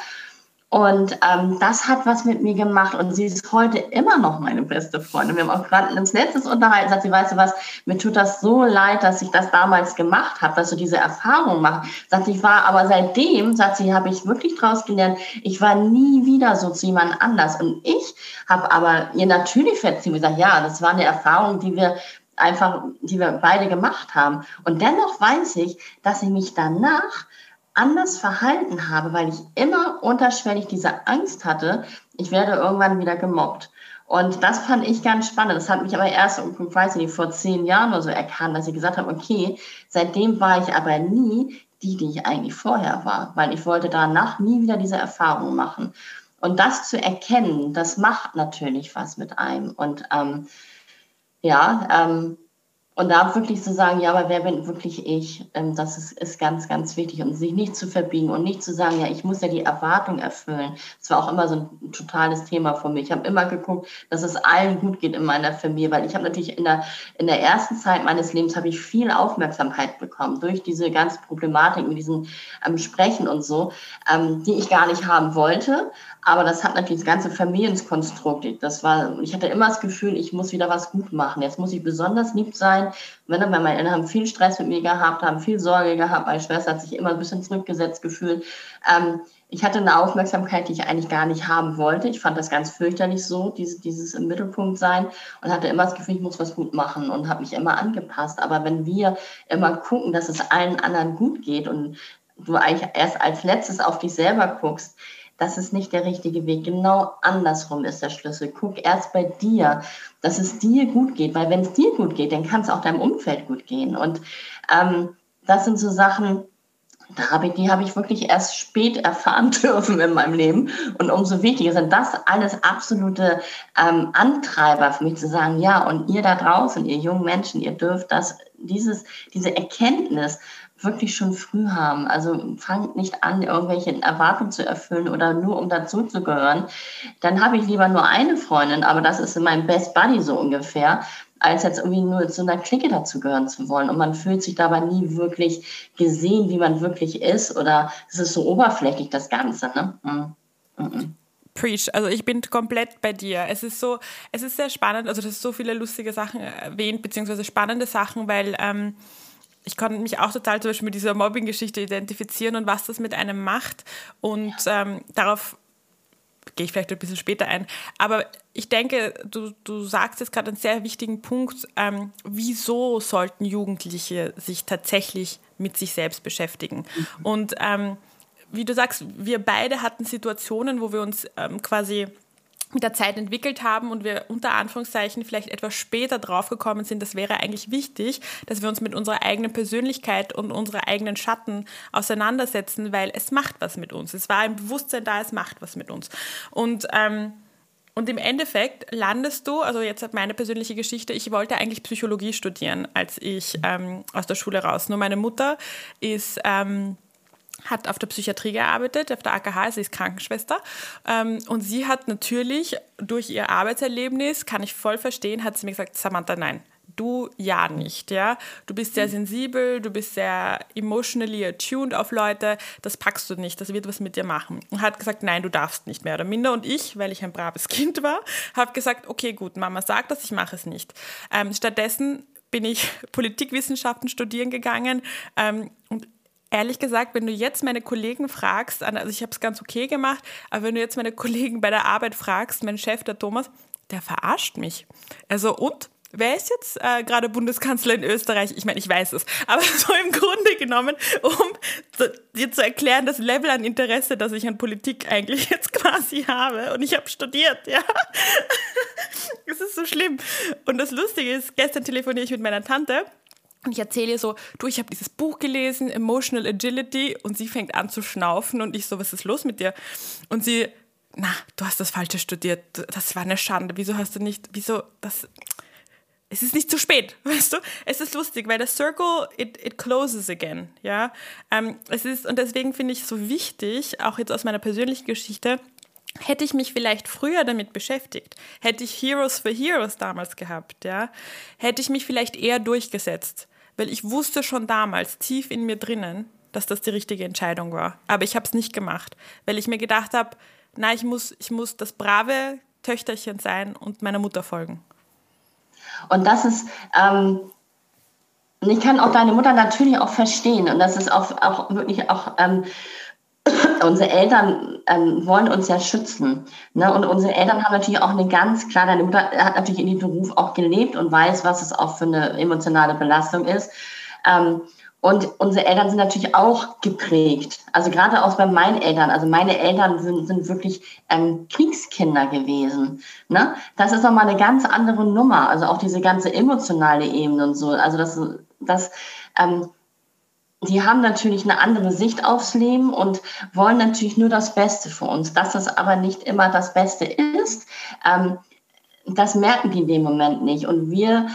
Und ähm, das hat was mit mir gemacht und sie ist heute immer noch meine beste Freundin. Wir haben auch gerade ins letztes unterhalten, sagt sie, weißt du was, mir tut das so leid, dass ich das damals gemacht habe, dass du diese Erfahrung machst. Sagt sie, ich war, aber seitdem, sagt sie, habe ich wirklich draus gelernt, ich war nie wieder so zu jemand anders. Und ich habe aber ihr natürlich verziehen gesagt, ja, das war eine Erfahrung, die wir einfach, die wir beide gemacht haben. Und dennoch weiß ich, dass ich mich danach anders verhalten habe, weil ich immer unterschwellig diese Angst hatte, ich werde irgendwann wieder gemobbt. Und das fand ich ganz spannend. Das hat mich aber erst, ich weiß nicht, vor zehn Jahren oder so erkannt, dass ich gesagt habe, okay, seitdem war ich aber nie die, die ich eigentlich vorher war, weil ich wollte danach nie wieder diese Erfahrung machen. Und das zu erkennen, das macht natürlich was mit einem. Und ähm, ja, ähm, und da wirklich zu sagen, ja, aber wer bin wirklich ich? Ähm, das ist, ist ganz, ganz wichtig. Und sich nicht zu verbiegen und nicht zu sagen, ja, ich muss ja die Erwartung erfüllen. Das war auch immer so ein totales Thema von mir. Ich habe immer geguckt, dass es allen gut geht in meiner Familie, weil ich habe natürlich in der, in der ersten Zeit meines Lebens habe ich viel Aufmerksamkeit bekommen durch diese ganze Problematik mit diesem ähm, Sprechen und so, ähm, die ich gar nicht haben wollte. Aber das hat natürlich das ganze Familienkonstrukt. Das war, ich hatte immer das Gefühl, ich muss wieder was gut machen. Jetzt muss ich besonders lieb sein. Meine Eltern haben viel Stress mit mir gehabt, haben viel Sorge gehabt. Meine Schwester hat sich immer ein bisschen zurückgesetzt gefühlt. Ähm, ich hatte eine Aufmerksamkeit, die ich eigentlich gar nicht haben wollte. Ich fand das ganz fürchterlich so, dieses, dieses im Mittelpunkt sein und hatte immer das Gefühl, ich muss was gut machen und habe mich immer angepasst. Aber wenn wir immer gucken, dass es allen anderen gut geht und du eigentlich erst als letztes auf dich selber guckst, das ist nicht der richtige Weg. Genau andersrum ist der Schlüssel. Guck erst bei dir, dass es dir gut geht, weil wenn es dir gut geht, dann kann es auch deinem Umfeld gut gehen. Und ähm, das sind so Sachen, da habe ich, die habe ich wirklich erst spät erfahren (laughs) dürfen in meinem Leben. Und umso wichtiger sind das alles absolute ähm, Antreiber für mich zu sagen, ja, und ihr da draußen, ihr jungen Menschen, ihr dürft das, dieses, diese Erkenntnis wirklich schon früh haben. Also fangt nicht an, irgendwelche Erwartungen zu erfüllen oder nur um dazuzugehören. Dann habe ich lieber nur eine Freundin, aber das ist mein Best Buddy so ungefähr, als jetzt irgendwie nur zu einer Clique dazugehören zu wollen. Und man fühlt sich dabei nie wirklich gesehen, wie man wirklich ist. Oder es ist so oberflächlich, das Ganze. Ne? Mhm. Mhm. Preach. Also ich bin komplett bei dir. Es ist so, es ist sehr spannend. Also das ist so viele lustige Sachen erwähnt, beziehungsweise spannende Sachen, weil ähm, ich konnte mich auch total zum Beispiel mit dieser Mobbing-Geschichte identifizieren und was das mit einem macht. Und ähm, darauf gehe ich vielleicht ein bisschen später ein. Aber ich denke, du, du sagst jetzt gerade einen sehr wichtigen Punkt. Ähm, wieso sollten Jugendliche sich tatsächlich mit sich selbst beschäftigen? Mhm. Und ähm, wie du sagst, wir beide hatten Situationen, wo wir uns ähm, quasi mit der Zeit entwickelt haben und wir unter Anführungszeichen vielleicht etwas später draufgekommen sind, das wäre eigentlich wichtig, dass wir uns mit unserer eigenen Persönlichkeit und unserer eigenen Schatten auseinandersetzen, weil es macht was mit uns. Es war ein Bewusstsein da, es macht was mit uns. Und ähm, und im Endeffekt landest du, also jetzt hat meine persönliche Geschichte, ich wollte eigentlich Psychologie studieren, als ich ähm, aus der Schule raus. Nur meine Mutter ist ähm, hat auf der Psychiatrie gearbeitet, auf der AKH, sie ist Krankenschwester. Ähm, und sie hat natürlich durch ihr Arbeitserlebnis, kann ich voll verstehen, hat sie mir gesagt, Samantha, nein, du ja nicht, ja. Du bist sehr sensibel, du bist sehr emotionally attuned auf Leute, das packst du nicht, das wird was mit dir machen. Und hat gesagt, nein, du darfst nicht mehr oder minder. Und ich, weil ich ein braves Kind war, habe gesagt, okay, gut, Mama sagt das, ich mache es nicht. Ähm, stattdessen bin ich (laughs) Politikwissenschaften studieren gegangen ähm, ehrlich gesagt, wenn du jetzt meine Kollegen fragst, also ich habe es ganz okay gemacht, aber wenn du jetzt meine (laughs) Kollegen bei der Arbeit fragst, mein Chef, der Thomas, der verarscht mich. Also und? Wer ist jetzt äh, gerade Bundeskanzler in Österreich? Ich meine, ich weiß es. Aber (laughs) so im Grunde genommen, um dir zu erklären, das Level an Interesse, das ich an Politik eigentlich (laughs) jetzt quasi habe. Und ich habe studiert, ja. Es ist so schlimm. Und das Lustige ist, gestern telefoniere ich mit meiner Tante und ich erzähle ihr so, du, ich habe dieses Buch gelesen, Emotional Agility, und sie fängt an zu schnaufen und ich so, was ist los mit dir? Und sie, na, du hast das Falsche studiert, das war eine Schande, wieso hast du nicht, wieso, das, es ist nicht zu spät, (laughs) weißt du? Es ist lustig, weil das Circle, it, it closes again, ja? Ähm, es ist, und deswegen finde ich es so wichtig, auch jetzt aus meiner persönlichen Geschichte, Hätte ich mich vielleicht früher damit beschäftigt, hätte ich Heroes for Heroes damals gehabt, ja, hätte ich mich vielleicht eher durchgesetzt weil ich wusste schon damals tief in mir drinnen, dass das die richtige Entscheidung war. Aber ich habe es nicht gemacht, weil ich mir gedacht habe, na, ich muss, ich muss das brave Töchterchen sein und meiner Mutter folgen. Und das ist, ähm, ich kann auch deine Mutter natürlich auch verstehen und das ist auch, auch wirklich auch ähm, unsere Eltern ähm, wollen uns ja schützen. Ne? Und unsere Eltern haben natürlich auch eine ganz klar, deine Mutter hat natürlich in dem Beruf auch gelebt und weiß, was es auch für eine emotionale Belastung ist. Ähm, und unsere Eltern sind natürlich auch geprägt. Also gerade auch bei meinen Eltern. Also meine Eltern sind, sind wirklich ähm, Kriegskinder gewesen. Ne? Das ist nochmal eine ganz andere Nummer. Also auch diese ganze emotionale Ebene und so. Also das, das ähm, die haben natürlich eine andere Sicht aufs Leben und wollen natürlich nur das Beste für uns. Dass das aber nicht immer das Beste ist, ähm, das merken die in dem Moment nicht. Und wir,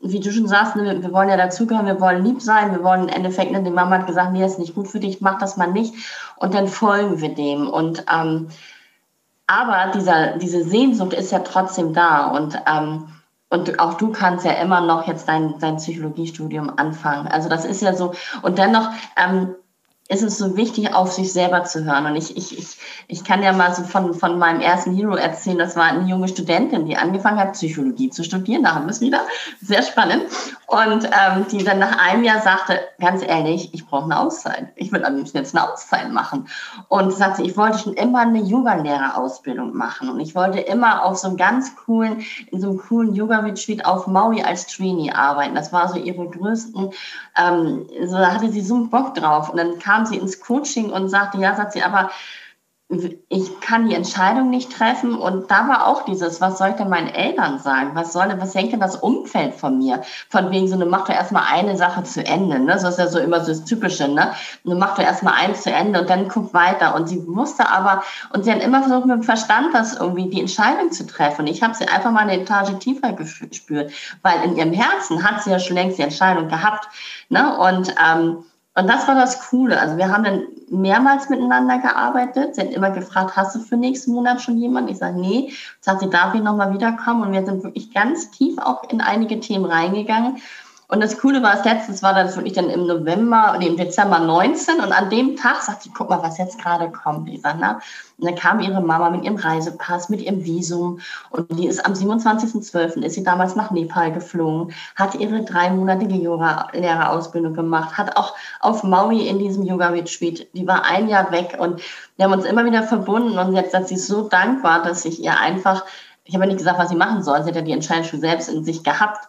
wie du schon sagst, ne, wir wollen ja dazugehören, wir wollen lieb sein, wir wollen im Endeffekt, ne, die Mama hat gesagt, nee, das ist nicht gut für dich, mach das mal nicht. Und dann folgen wir dem. Und ähm, aber dieser, diese Sehnsucht ist ja trotzdem da. Und ähm, und auch du kannst ja immer noch jetzt dein, dein Psychologiestudium anfangen. Also das ist ja so. Und dennoch ähm, ist es so wichtig, auf sich selber zu hören. Und ich, ich, ich, ich kann ja mal so von, von meinem ersten Hero erzählen. Das war eine junge Studentin, die angefangen hat, Psychologie zu studieren. Da haben wir es wieder. Sehr spannend. Und ähm, die dann nach einem Jahr sagte, ganz ehrlich, ich brauche eine Auszeit. Ich will am liebsten jetzt eine Auszeit machen. Und sagte, ich wollte schon immer eine Yoga-Lehrerausbildung machen. Und ich wollte immer auf so einem ganz coolen, in so einem coolen Yoga-Retreat auf Maui als Trainee arbeiten. Das war so ihre größten, ähm, so da hatte sie so einen Bock drauf. Und dann kam kam sie ins Coaching und sagte, ja, sagt sie, aber ich kann die Entscheidung nicht treffen. Und da war auch dieses, was soll ich denn meinen Eltern sagen? Was soll was denkt denn das Umfeld von mir? Von wegen so, du mach doch erstmal eine Sache zu Ende, ne? Das ist ja so immer so das Typische, ne? Du mach doch erstmal eins zu Ende und dann guck weiter. Und sie wusste aber, und sie hat immer versucht, mit dem Verstand das irgendwie die Entscheidung zu treffen. Ich habe sie einfach mal eine Etage tiefer gespürt, weil in ihrem Herzen hat sie ja schon längst die Entscheidung gehabt, ne? Und, ähm, Und das war das Coole. Also wir haben dann mehrmals miteinander gearbeitet. Sie hat immer gefragt, hast du für nächsten Monat schon jemanden? Ich sage, nee. Sagt sie, darf ich nochmal wiederkommen? Und wir sind wirklich ganz tief auch in einige Themen reingegangen. Und das Coole war, das letztes war das wirklich dann im November oder im Dezember 19 und an dem Tag sagt sie, guck mal, was jetzt gerade kommt, Lisa. Ne? Und dann kam ihre Mama mit ihrem Reisepass, mit ihrem Visum und die ist am 27.12. ist sie damals nach Nepal geflogen, hat ihre dreimonatige Yoga-Lehrerausbildung gemacht, hat auch auf Maui in diesem Yoga-Retreat, die war ein Jahr weg und wir haben uns immer wieder verbunden und jetzt hat sie so dankbar, dass ich ihr einfach ich habe nicht gesagt, was sie machen soll. Sie hat ja die Entscheidung schon selbst in sich gehabt.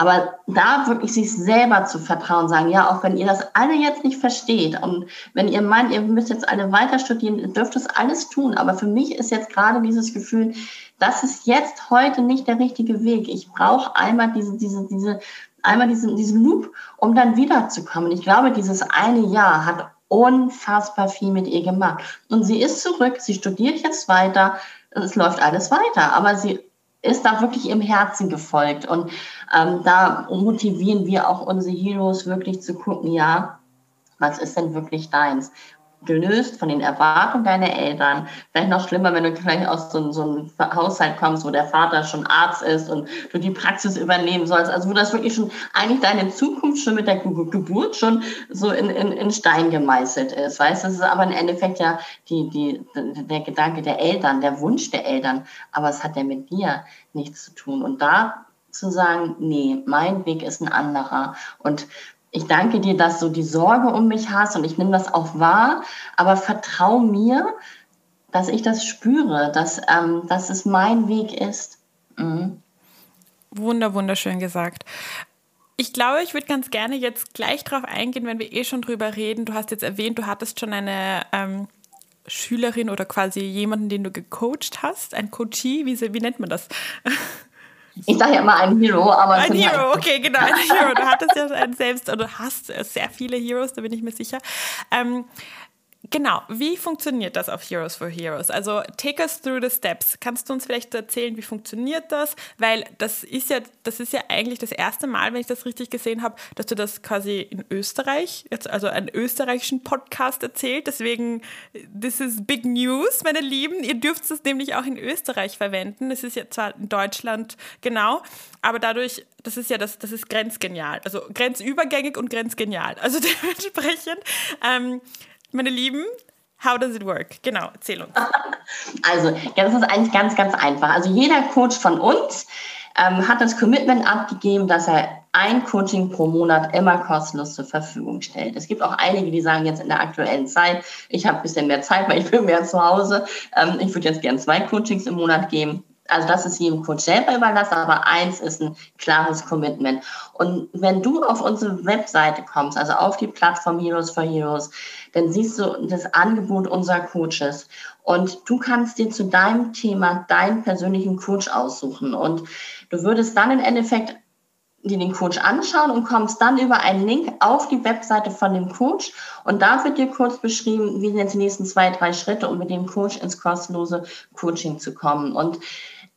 Aber da wirklich sich selber zu vertrauen, sagen, ja, auch wenn ihr das alle jetzt nicht versteht und wenn ihr meint, ihr müsst jetzt alle weiter studieren, ihr dürft das alles tun. Aber für mich ist jetzt gerade dieses Gefühl, das ist jetzt heute nicht der richtige Weg. Ich brauche einmal diese, diese, diese, einmal diesen, diesen Loop, um dann wiederzukommen. Ich glaube, dieses eine Jahr hat unfassbar viel mit ihr gemacht. Und sie ist zurück, sie studiert jetzt weiter, es läuft alles weiter, aber sie ist da wirklich im Herzen gefolgt. Und ähm, da motivieren wir auch unsere Heroes wirklich zu gucken, ja, was ist denn wirklich deins? Gelöst von den Erwartungen deiner Eltern. Vielleicht noch schlimmer, wenn du gleich aus so, so einem Haushalt kommst, wo der Vater schon Arzt ist und du die Praxis übernehmen sollst. Also wo das wirklich schon eigentlich deine Zukunft schon mit der Geburt schon so in, in, in Stein gemeißelt ist. Weißt das ist aber im Endeffekt ja die, die, der Gedanke der Eltern, der Wunsch der Eltern. Aber es hat ja mit dir nichts zu tun. Und da zu sagen, nee, mein Weg ist ein anderer. Und ich danke dir, dass du die Sorge um mich hast und ich nehme das auch wahr, aber vertrau mir, dass ich das spüre, dass, ähm, dass es mein Weg ist. Mhm. Wunder, wunderschön gesagt. Ich glaube, ich würde ganz gerne jetzt gleich darauf eingehen, wenn wir eh schon drüber reden. Du hast jetzt erwähnt, du hattest schon eine ähm, Schülerin oder quasi jemanden, den du gecoacht hast, ein Coachee, wie, wie nennt man das? (laughs) Ich sage ja immer ein Hero, aber. Ein Hero, okay, genau, ein Hero. Du hattest ja selbst oder hast sehr viele Heroes, da bin ich mir sicher. Ähm, Genau, wie funktioniert das auf Heroes for Heroes? Also take us through the steps. Kannst du uns vielleicht erzählen, wie funktioniert das? Weil das ist ja, das ist ja eigentlich das erste Mal, wenn ich das richtig gesehen habe, dass du das quasi in Österreich, also einen österreichischen Podcast erzählt. Deswegen, this is big news, meine Lieben. Ihr dürft es nämlich auch in Österreich verwenden. Es ist ja zwar in Deutschland genau, aber dadurch, das ist ja das, das ist grenzgenial. Also grenzübergängig und grenzgenial. Also (laughs) dementsprechend. Ähm, meine Lieben, how does it work? Genau, erzähl uns. (laughs) Also, das ist eigentlich ganz, ganz einfach. Also jeder Coach von uns ähm, hat das Commitment abgegeben, dass er ein Coaching pro Monat immer kostenlos zur Verfügung stellt. Es gibt auch einige, die sagen jetzt in der aktuellen Zeit, ich habe ein bisschen mehr Zeit, weil ich bin mehr zu Hause. Ähm, ich würde jetzt gerne zwei Coachings im Monat geben also das ist jedem Coach selber überlassen, aber eins ist ein klares Commitment. Und wenn du auf unsere Webseite kommst, also auf die Plattform Heroes for Heroes, dann siehst du das Angebot unserer Coaches. Und du kannst dir zu deinem Thema deinen persönlichen Coach aussuchen. Und du würdest dann im Endeffekt dir den Coach anschauen und kommst dann über einen Link auf die Webseite von dem Coach und da wird dir kurz beschrieben, wie sind jetzt die nächsten zwei, drei Schritte, um mit dem Coach ins kostenlose Coaching zu kommen. Und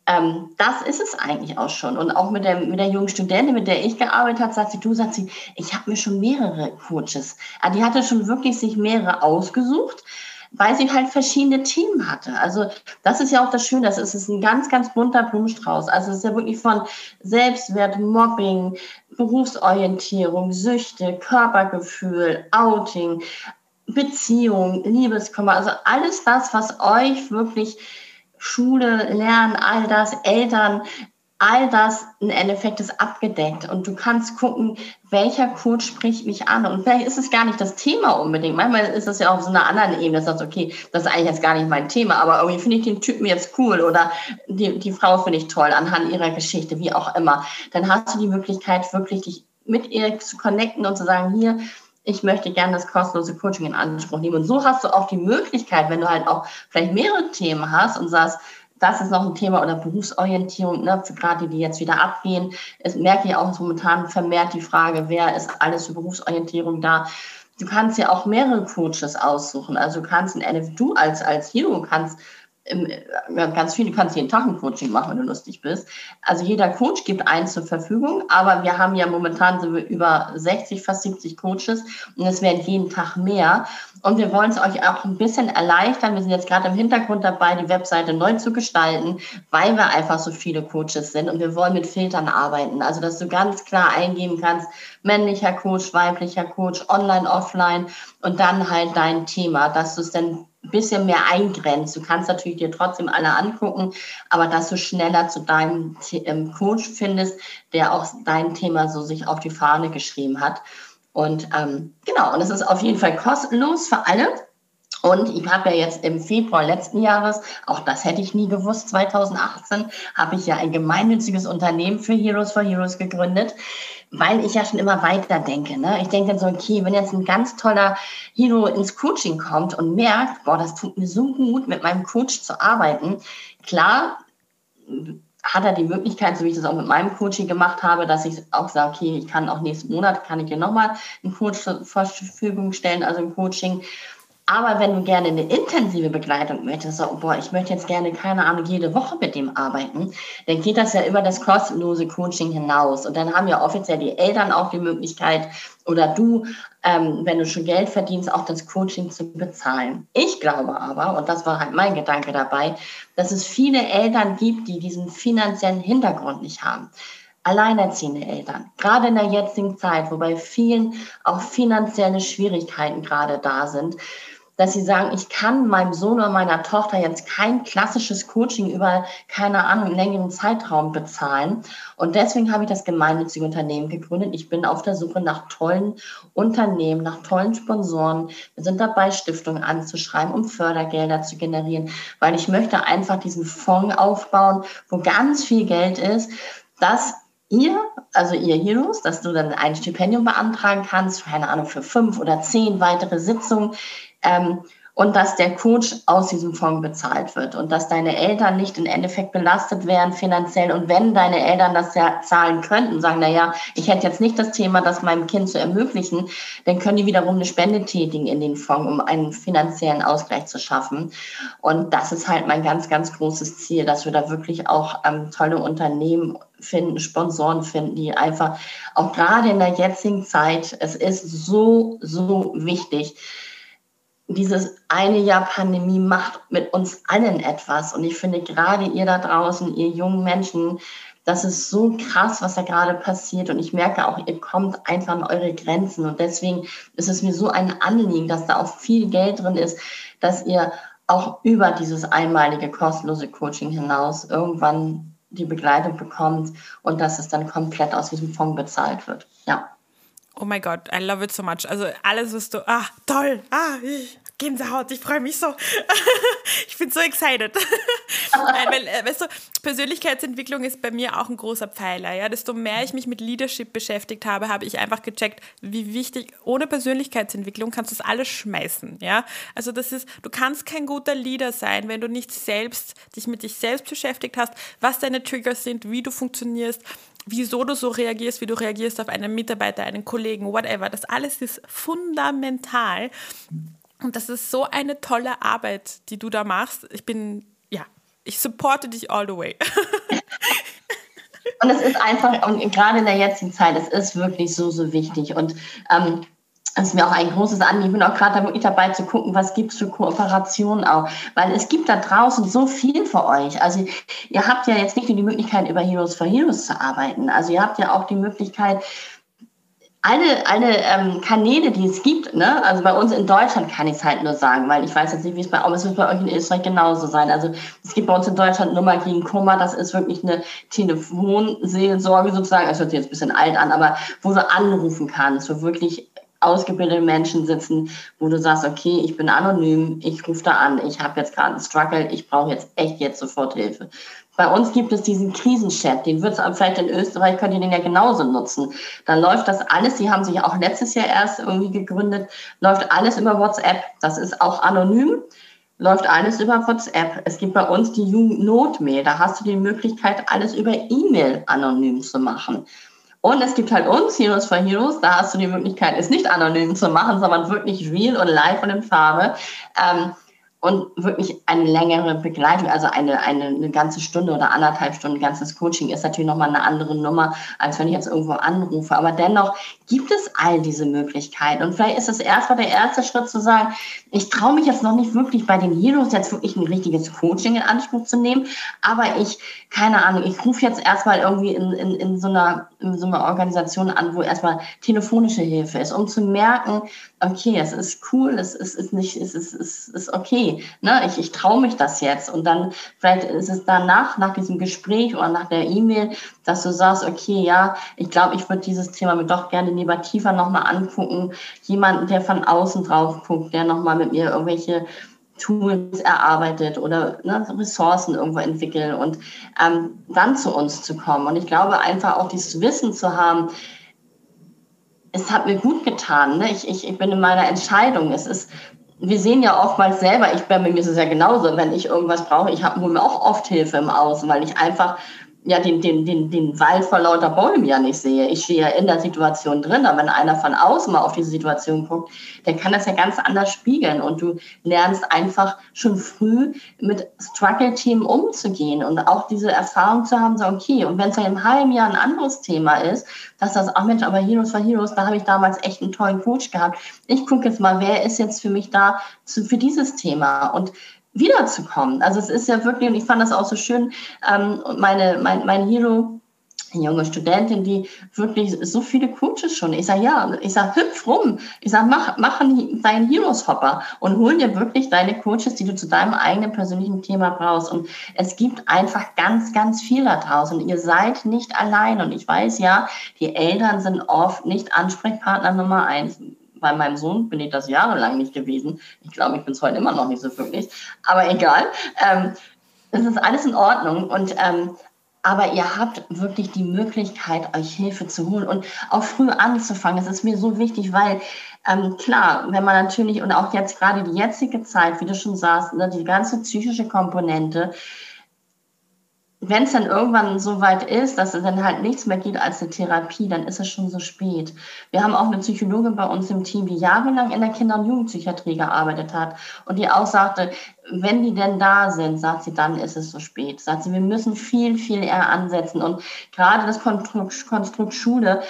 ähm, das ist es eigentlich auch schon. Und auch mit der, mit der jungen Studentin, mit der ich gearbeitet habe, sagt sie, du sagst sie, ich habe mir schon mehrere Coaches. Ah, die hatte schon wirklich sich mehrere ausgesucht, weil sie halt verschiedene Themen hatte. Also das ist ja auch das Schöne, das ist, ist ein ganz, ganz bunter Blumenstrauß. Also es ist ja wirklich von Selbstwert, Mobbing, Berufsorientierung, Süchte, Körpergefühl, Outing, Beziehung, Liebeskummer, also alles das, was euch wirklich Schule, Lernen, all das, Eltern, all das im Endeffekt ist abgedeckt und du kannst gucken, welcher Coach spricht mich an und vielleicht ist es gar nicht das Thema unbedingt. Manchmal ist es ja auf so einer anderen Ebene, dass du sagst, okay, das ist eigentlich jetzt gar nicht mein Thema, aber irgendwie finde ich den Typen jetzt cool oder die, die Frau finde ich toll anhand ihrer Geschichte, wie auch immer. Dann hast du die Möglichkeit, wirklich dich mit ihr zu connecten und zu sagen, hier, ich möchte gerne das kostenlose Coaching in Anspruch nehmen. Und so hast du auch die Möglichkeit, wenn du halt auch vielleicht mehrere Themen hast und sagst, das ist noch ein Thema oder Berufsorientierung, ne, für gerade die, die jetzt wieder abgehen. Es merke ich auch momentan vermehrt die Frage, wer ist alles für Berufsorientierung da? Du kannst ja auch mehrere Coaches aussuchen. Also du kannst in NF, du als, als Hero kannst ganz viele, du kannst jeden Tag ein Coaching machen, wenn du lustig bist. Also jeder Coach gibt eins zur Verfügung, aber wir haben ja momentan sind wir über 60, fast 70 Coaches und es werden jeden Tag mehr. Und wir wollen es euch auch ein bisschen erleichtern. Wir sind jetzt gerade im Hintergrund dabei, die Webseite neu zu gestalten, weil wir einfach so viele Coaches sind und wir wollen mit Filtern arbeiten. Also, dass du ganz klar eingeben kannst, männlicher Coach, weiblicher Coach, online, offline und dann halt dein Thema, dass du es dann ein bisschen mehr eingrenzt. Du kannst natürlich dir trotzdem alle angucken, aber dass du schneller zu deinem ähm, Coach findest, der auch dein Thema so sich auf die Fahne geschrieben hat. Und ähm, genau, und es ist auf jeden Fall kostenlos für alle. Und ich habe ja jetzt im Februar letzten Jahres, auch das hätte ich nie gewusst, 2018, habe ich ja ein gemeinnütziges Unternehmen für Heroes for Heroes gegründet, weil ich ja schon immer weiter denke. Ne? Ich denke dann so, okay, wenn jetzt ein ganz toller Hero ins Coaching kommt und merkt, boah, das tut mir so gut, mit meinem Coach zu arbeiten, klar, hat er die Möglichkeit, so wie ich das auch mit meinem Coaching gemacht habe, dass ich auch sage, okay, ich kann auch nächsten Monat, kann ich dir nochmal einen Coach zur Verfügung stellen, also ein Coaching. Aber wenn du gerne eine intensive Begleitung möchtest, so, boah, ich möchte jetzt gerne, keine Ahnung, jede Woche mit dem arbeiten, dann geht das ja über das kostenlose Coaching hinaus. Und dann haben ja offiziell die Eltern auch die Möglichkeit oder du, ähm, wenn du schon Geld verdienst, auch das Coaching zu bezahlen. Ich glaube aber, und das war halt mein Gedanke dabei, dass es viele Eltern gibt, die diesen finanziellen Hintergrund nicht haben alleinerziehende Eltern, gerade in der jetzigen Zeit, wobei vielen auch finanzielle Schwierigkeiten gerade da sind, dass sie sagen, ich kann meinem Sohn oder meiner Tochter jetzt kein klassisches Coaching über, keine Ahnung, einen längeren Zeitraum bezahlen. Und deswegen habe ich das gemeinnützige Unternehmen gegründet. Ich bin auf der Suche nach tollen Unternehmen, nach tollen Sponsoren. Wir sind dabei, Stiftungen anzuschreiben, um Fördergelder zu generieren, weil ich möchte einfach diesen Fonds aufbauen, wo ganz viel Geld ist, dass ihr, also ihr Heroes, dass du dann ein Stipendium beantragen kannst, keine Ahnung, für fünf oder zehn weitere Sitzungen ähm, und dass der Coach aus diesem Fonds bezahlt wird und dass deine Eltern nicht im Endeffekt belastet werden finanziell. Und wenn deine Eltern das ja zahlen könnten, sagen, na ja, ich hätte jetzt nicht das Thema, das meinem Kind zu ermöglichen, dann können die wiederum eine Spende tätigen in den Fonds, um einen finanziellen Ausgleich zu schaffen. Und das ist halt mein ganz, ganz großes Ziel, dass wir da wirklich auch ähm, tolle Unternehmen finden, Sponsoren finden, die einfach auch gerade in der jetzigen Zeit, es ist so, so wichtig, dieses eine Jahr Pandemie macht mit uns allen etwas. Und ich finde gerade ihr da draußen, ihr jungen Menschen, das ist so krass, was da gerade passiert. Und ich merke auch, ihr kommt einfach an eure Grenzen. Und deswegen ist es mir so ein Anliegen, dass da auch viel Geld drin ist, dass ihr auch über dieses einmalige kostenlose Coaching hinaus irgendwann die Begleitung bekommt und dass es dann komplett aus diesem Fonds bezahlt wird. Ja. Oh mein Gott, I love it so much. Also alles, was du, ah, toll, ah, ich, Gänsehaut, ich freue mich so. (laughs) ich bin so excited. (laughs) Weil, äh, weißt du, Persönlichkeitsentwicklung ist bei mir auch ein großer Pfeiler. Ja? Desto mehr ich mich mit Leadership beschäftigt habe, habe ich einfach gecheckt, wie wichtig, ohne Persönlichkeitsentwicklung kannst du das alles schmeißen. Ja? Also das ist, du kannst kein guter Leader sein, wenn du nicht selbst dich mit dich selbst beschäftigt hast, was deine Triggers sind, wie du funktionierst, wieso du so reagierst, wie du reagierst auf einen Mitarbeiter, einen Kollegen, whatever. Das alles ist fundamental. Und das ist so eine tolle Arbeit, die du da machst. Ich bin, ja, ich supporte dich all the way. und es ist einfach, und gerade in der jetzigen Zeit, es ist wirklich so, so wichtig. Und ähm, es ist mir auch ein großes Anliegen. Ich bin auch gerade wirklich dabei zu gucken, was gibt es für Kooperationen auch. Weil es gibt da draußen so viel für euch. Also ihr habt ja jetzt nicht nur die Möglichkeit, über Heroes for Heroes zu arbeiten. Also ihr habt ja auch die Möglichkeit, alle, alle ähm, Kanäle, die es gibt, ne, also bei uns in Deutschland kann ich es halt nur sagen, weil ich weiß jetzt nicht, wie es bei, aber es wird bei euch in Österreich genauso sein. Also es gibt bei uns in Deutschland Nummer gegen Kummer, das ist wirklich eine Telefonseelsorge sozusagen, das hört sich jetzt ein bisschen alt an, aber wo du anrufen kannst, wo wirklich ausgebildete Menschen sitzen, wo du sagst, okay, ich bin anonym, ich rufe da an, ich habe jetzt gerade einen Struggle, ich brauche jetzt echt jetzt sofort Hilfe. Bei uns gibt es diesen Krisenchat, den wird es vielleicht in Österreich, könnt ihr den ja genauso nutzen. Da läuft das alles, die haben sich auch letztes Jahr erst irgendwie gegründet, läuft alles über WhatsApp. Das ist auch anonym, läuft alles über WhatsApp. Es gibt bei uns die Jugendnotmail, da hast du die Möglichkeit, alles über E-Mail anonym zu machen. Und es gibt halt uns, Heroes for Heroes, da hast du die Möglichkeit, es nicht anonym zu machen, sondern wirklich real und live und in Farbe. Ähm, und wirklich eine längere Begleitung, also eine, eine, eine ganze Stunde oder anderthalb Stunden ganzes Coaching ist natürlich nochmal eine andere Nummer, als wenn ich jetzt irgendwo anrufe. Aber dennoch gibt es all diese Möglichkeiten. Und vielleicht ist es erstmal der erste Schritt zu sagen, ich traue mich jetzt noch nicht wirklich bei den Heroes jetzt wirklich ein richtiges Coaching in Anspruch zu nehmen, aber ich, keine Ahnung, ich rufe jetzt erstmal irgendwie in, in, in, so einer, in so einer Organisation an, wo erstmal telefonische Hilfe ist, um zu merken, okay, es ist cool, es ist, ist nicht, es ist, es ist okay, ne? ich, ich traue mich das jetzt. Und dann vielleicht ist es danach, nach diesem Gespräch oder nach der E-Mail, dass du sagst, okay, ja, ich glaube, ich würde dieses Thema mir doch gerne lieber tiefer nochmal angucken. Jemanden, der von außen drauf guckt, der nochmal mit mir irgendwelche Tools erarbeitet oder ne, Ressourcen irgendwo entwickeln und ähm, dann zu uns zu kommen. Und ich glaube einfach auch dieses Wissen zu haben, es hat mir gut getan. Ne? Ich, ich, ich bin in meiner Entscheidung. Es ist, wir sehen ja oftmals selber, ich bei mir ist es ja genauso, wenn ich irgendwas brauche, ich habe mir auch oft Hilfe im Außen, weil ich einfach ja, den, den, den, den Wald vor lauter Bäumen ja nicht sehe. Ich stehe ja in der Situation drin, aber wenn einer von außen mal auf diese Situation guckt, der kann das ja ganz anders spiegeln und du lernst einfach schon früh mit Struggle-Themen umzugehen und auch diese Erfahrung zu haben, so okay, und wenn es ja im halben Jahr ein anderes Thema ist, dass das, ach Mensch, aber Heroes for Heroes, da habe ich damals echt einen tollen Coach gehabt. Ich gucke jetzt mal, wer ist jetzt für mich da zu, für dieses Thema und wiederzukommen. Also es ist ja wirklich, und ich fand das auch so schön, ähm, meine, mein, mein Hero, eine junge Studentin, die wirklich so viele Coaches schon. Ich sage, ja, ich sage, hüpf rum. Ich sage, mach, mach deinen Heroes-Hopper und hol dir wirklich deine Coaches, die du zu deinem eigenen persönlichen Thema brauchst. Und es gibt einfach ganz, ganz viel da draußen. Ihr seid nicht allein. Und ich weiß ja, die Eltern sind oft nicht Ansprechpartner Nummer eins bei meinem Sohn bin ich das jahrelang nicht gewesen. Ich glaube, ich bin es heute immer noch nicht so wirklich. Aber egal. Ähm, es ist alles in Ordnung. Und ähm, aber ihr habt wirklich die Möglichkeit, euch Hilfe zu holen und auch früh anzufangen. Das ist mir so wichtig, weil ähm, klar, wenn man natürlich und auch jetzt gerade die jetzige Zeit, wie du schon sagst, ne, die ganze psychische Komponente, wenn es dann irgendwann so weit ist, dass es dann halt nichts mehr geht als eine Therapie, dann ist es schon so spät. Wir haben auch eine Psychologin bei uns im Team, die jahrelang in der Kinder- und Jugendpsychiatrie gearbeitet hat und die auch sagte, wenn die denn da sind, sagt sie, dann ist es so spät. Sagt sie, wir müssen viel, viel eher ansetzen und gerade das Konstrukt, Konstrukt Schule,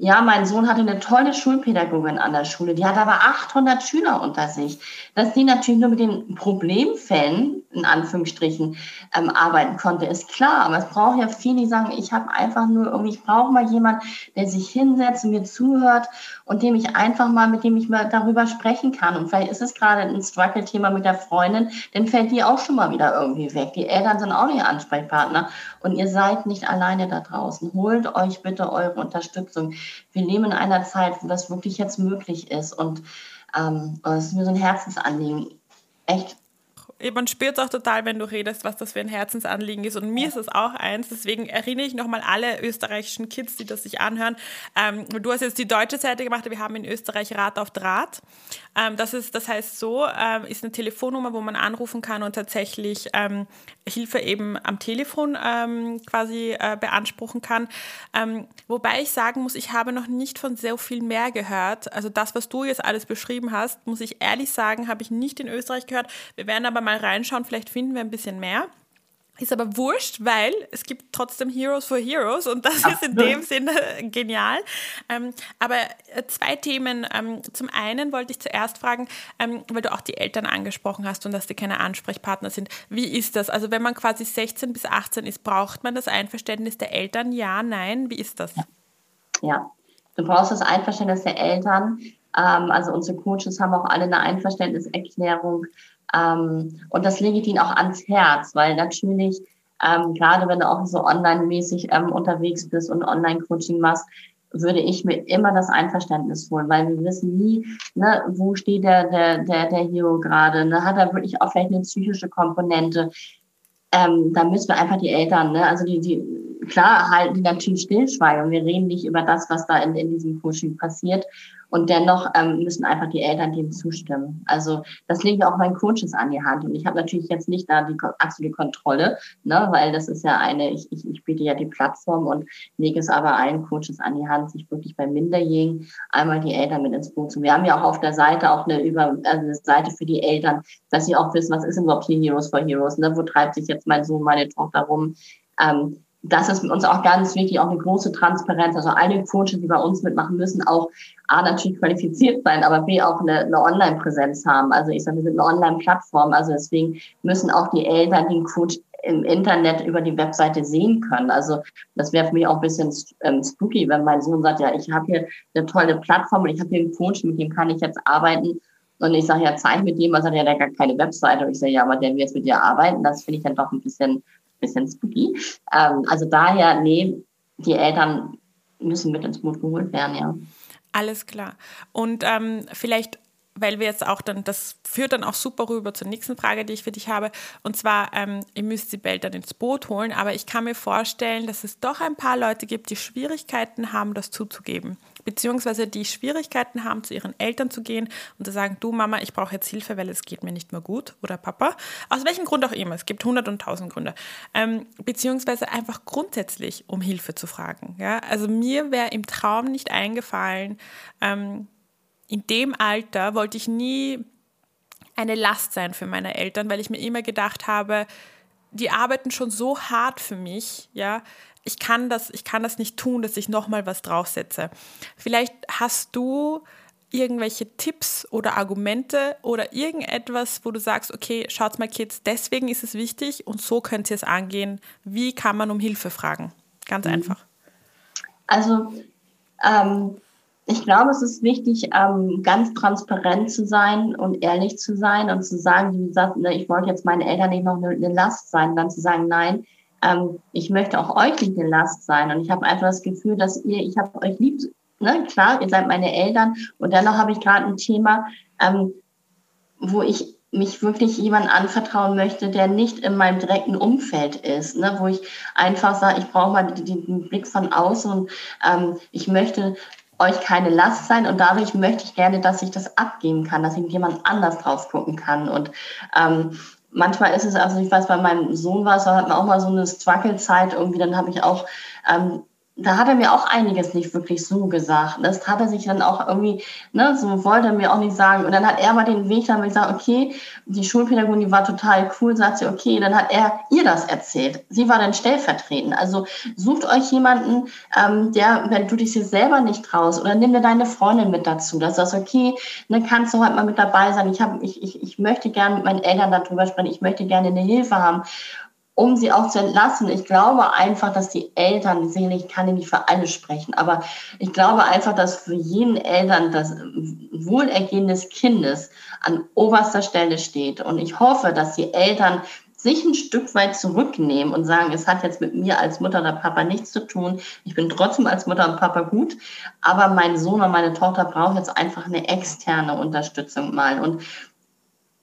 ja, mein Sohn hatte eine tolle Schulpädagogin an der Schule, die hat aber 800 Schüler unter sich. Dass die natürlich nur mit den Problemfällen, in Anführungsstrichen, ähm, arbeiten konnte, ist klar. Aber es braucht ja viele, die sagen, ich habe einfach nur irgendwie, ich brauche mal jemanden, der sich hinsetzt und mir zuhört und dem ich einfach mal, mit dem ich mal darüber sprechen kann. Und vielleicht ist es gerade ein Struggle-Thema mit der Freundin, dann fällt die auch schon mal wieder irgendwie weg. Die Eltern sind auch nicht Ansprechpartner und ihr seid nicht alleine da draußen. Holt euch bitte eure Unterstützung wir leben in einer Zeit, wo das wirklich jetzt möglich ist. Und ähm, es ist mir so ein Herzensanliegen. Echt man spürt es auch total, wenn du redest, was das für ein Herzensanliegen ist. Und mir ist es auch eins. Deswegen erinnere ich nochmal alle österreichischen Kids, die das sich anhören. Ähm, du hast jetzt die deutsche Seite gemacht, wir haben in Österreich Rat auf Draht. Ähm, das, ist, das heißt so, ähm, ist eine Telefonnummer, wo man anrufen kann und tatsächlich ähm, Hilfe eben am Telefon ähm, quasi äh, beanspruchen kann. Ähm, wobei ich sagen muss, ich habe noch nicht von so viel mehr gehört. Also das, was du jetzt alles beschrieben hast, muss ich ehrlich sagen, habe ich nicht in Österreich gehört. Wir werden aber mal reinschauen, vielleicht finden wir ein bisschen mehr. Ist aber wurscht, weil es gibt trotzdem Heroes for Heroes und das Ach, ist in dem Sinne (laughs) genial. Ähm, aber äh, zwei Themen. Ähm, zum einen wollte ich zuerst fragen, ähm, weil du auch die Eltern angesprochen hast und dass die keine Ansprechpartner sind. Wie ist das? Also wenn man quasi 16 bis 18 ist, braucht man das Einverständnis der Eltern? Ja, nein? Wie ist das? Ja, du brauchst das Einverständnis der Eltern. Ähm, also unsere Coaches haben auch alle eine Einverständniserklärung ähm, und das lege ich ihnen auch ans Herz, weil natürlich, ähm, gerade wenn du auch so online-mäßig ähm, unterwegs bist und Online-Coaching machst, würde ich mir immer das Einverständnis holen, weil wir wissen nie, ne, wo steht der, der, der, der Hero gerade, ne, hat er wirklich auch vielleicht eine psychische Komponente. Ähm, da müssen wir einfach die Eltern, ne, also die, die, klar halten die natürlich stillschweigen. Wir reden nicht über das, was da in, in diesem Coaching passiert. Und dennoch ähm, müssen einfach die Eltern dem zustimmen. Also das lege ich auch meinen Coaches an die Hand. Und ich habe natürlich jetzt nicht da die absolute Kontrolle, ne, weil das ist ja eine, ich, ich, ich biete ja die Plattform und lege es aber allen Coaches an die Hand, sich wirklich bei Minderjährigen einmal die Eltern mit ins Boot zu. Wir haben ja auch auf der Seite auch eine über also eine Seite für die Eltern, dass sie auch wissen, was ist überhaupt hier Heroes for Heroes, ne? wo treibt sich jetzt mein Sohn, meine Tochter rum. Ähm, das ist uns auch ganz wichtig, auch eine große Transparenz. Also alle Coaches, die bei uns mitmachen, müssen auch A, natürlich qualifiziert sein, aber B, auch eine, eine Online-Präsenz haben. Also ich sage, wir sind eine Online-Plattform. Also deswegen müssen auch die Eltern den Coach im Internet über die Webseite sehen können. Also das wäre für mich auch ein bisschen ähm, spooky, wenn mein Sohn sagt, ja, ich habe hier eine tolle Plattform und ich habe hier einen Coach, mit dem kann ich jetzt arbeiten. Und ich sage, ja, zeig mit dem, was hat ja, der gar keine Webseite. Und ich sage, ja, aber der will jetzt mit dir arbeiten. Das finde ich dann doch ein bisschen bisschen spooky. Ähm, also daher, nee, die Eltern müssen mit ins Boot geholt werden, ja. Alles klar. Und ähm, vielleicht weil wir jetzt auch dann, das führt dann auch super rüber zur nächsten Frage, die ich für dich habe. Und zwar, ähm, ihr müsst die Eltern ins Boot holen, aber ich kann mir vorstellen, dass es doch ein paar Leute gibt, die Schwierigkeiten haben, das zuzugeben beziehungsweise die Schwierigkeiten haben, zu ihren Eltern zu gehen und zu sagen, du Mama, ich brauche jetzt Hilfe, weil es geht mir nicht mehr gut oder Papa, aus welchem Grund auch immer, es gibt hundert und tausend Gründe, ähm, beziehungsweise einfach grundsätzlich um Hilfe zu fragen. Ja? Also mir wäre im Traum nicht eingefallen, ähm, in dem Alter wollte ich nie eine Last sein für meine Eltern, weil ich mir immer gedacht habe, die arbeiten schon so hart für mich, ja, ich kann das, ich kann das nicht tun, dass ich nochmal was draufsetze. Vielleicht hast du irgendwelche Tipps oder Argumente oder irgendetwas, wo du sagst, okay, schaut mal Kids, deswegen ist es wichtig und so könnt ihr es angehen. Wie kann man um Hilfe fragen? Ganz mhm. einfach. Also ähm, ich glaube, es ist wichtig, ähm, ganz transparent zu sein und ehrlich zu sein und zu sagen, wie gesagt, ne, ich wollte jetzt meinen Eltern nicht noch eine, eine Last sein, dann zu sagen, nein, ähm, ich möchte auch euch nicht eine Last sein. Und ich habe einfach das Gefühl, dass ihr, ich habe euch lieb, ne? klar, ihr seid meine Eltern. Und dennoch habe ich gerade ein Thema, ähm, wo ich mich wirklich jemand anvertrauen möchte, der nicht in meinem direkten Umfeld ist, ne, wo ich einfach sage, ich brauche mal den, den Blick von außen und ähm, ich möchte euch keine Last sein und dadurch möchte ich gerne, dass ich das abgeben kann, dass ich jemand anders drauf gucken kann und ähm, manchmal ist es, also ich weiß, bei meinem Sohn war es, da hat man auch mal so eine Struggle-Zeit irgendwie, dann habe ich auch ähm, da hat er mir auch einiges nicht wirklich so gesagt. Das hat er sich dann auch irgendwie, ne, so wollte er mir auch nicht sagen. Und dann hat er mal den Weg dann gesagt, okay, die Schulpädagogin, die war total cool, sagt sie, okay, dann hat er ihr das erzählt. Sie war dann stellvertretend. Also sucht euch jemanden, ähm, der, wenn du dich hier selber nicht traust, oder nimm dir deine Freundin mit dazu. Das ist okay, dann kannst du halt mal mit dabei sein. Ich, hab, ich, ich, ich möchte gerne mit meinen Eltern darüber sprechen, ich möchte gerne eine Hilfe haben um sie auch zu entlassen. Ich glaube einfach, dass die Eltern, ich kann nicht für alle sprechen, aber ich glaube einfach, dass für jeden Eltern das Wohlergehen des Kindes an oberster Stelle steht. Und ich hoffe, dass die Eltern sich ein Stück weit zurücknehmen und sagen, es hat jetzt mit mir als Mutter oder Papa nichts zu tun. Ich bin trotzdem als Mutter und Papa gut, aber mein Sohn oder meine Tochter braucht jetzt einfach eine externe Unterstützung mal. Und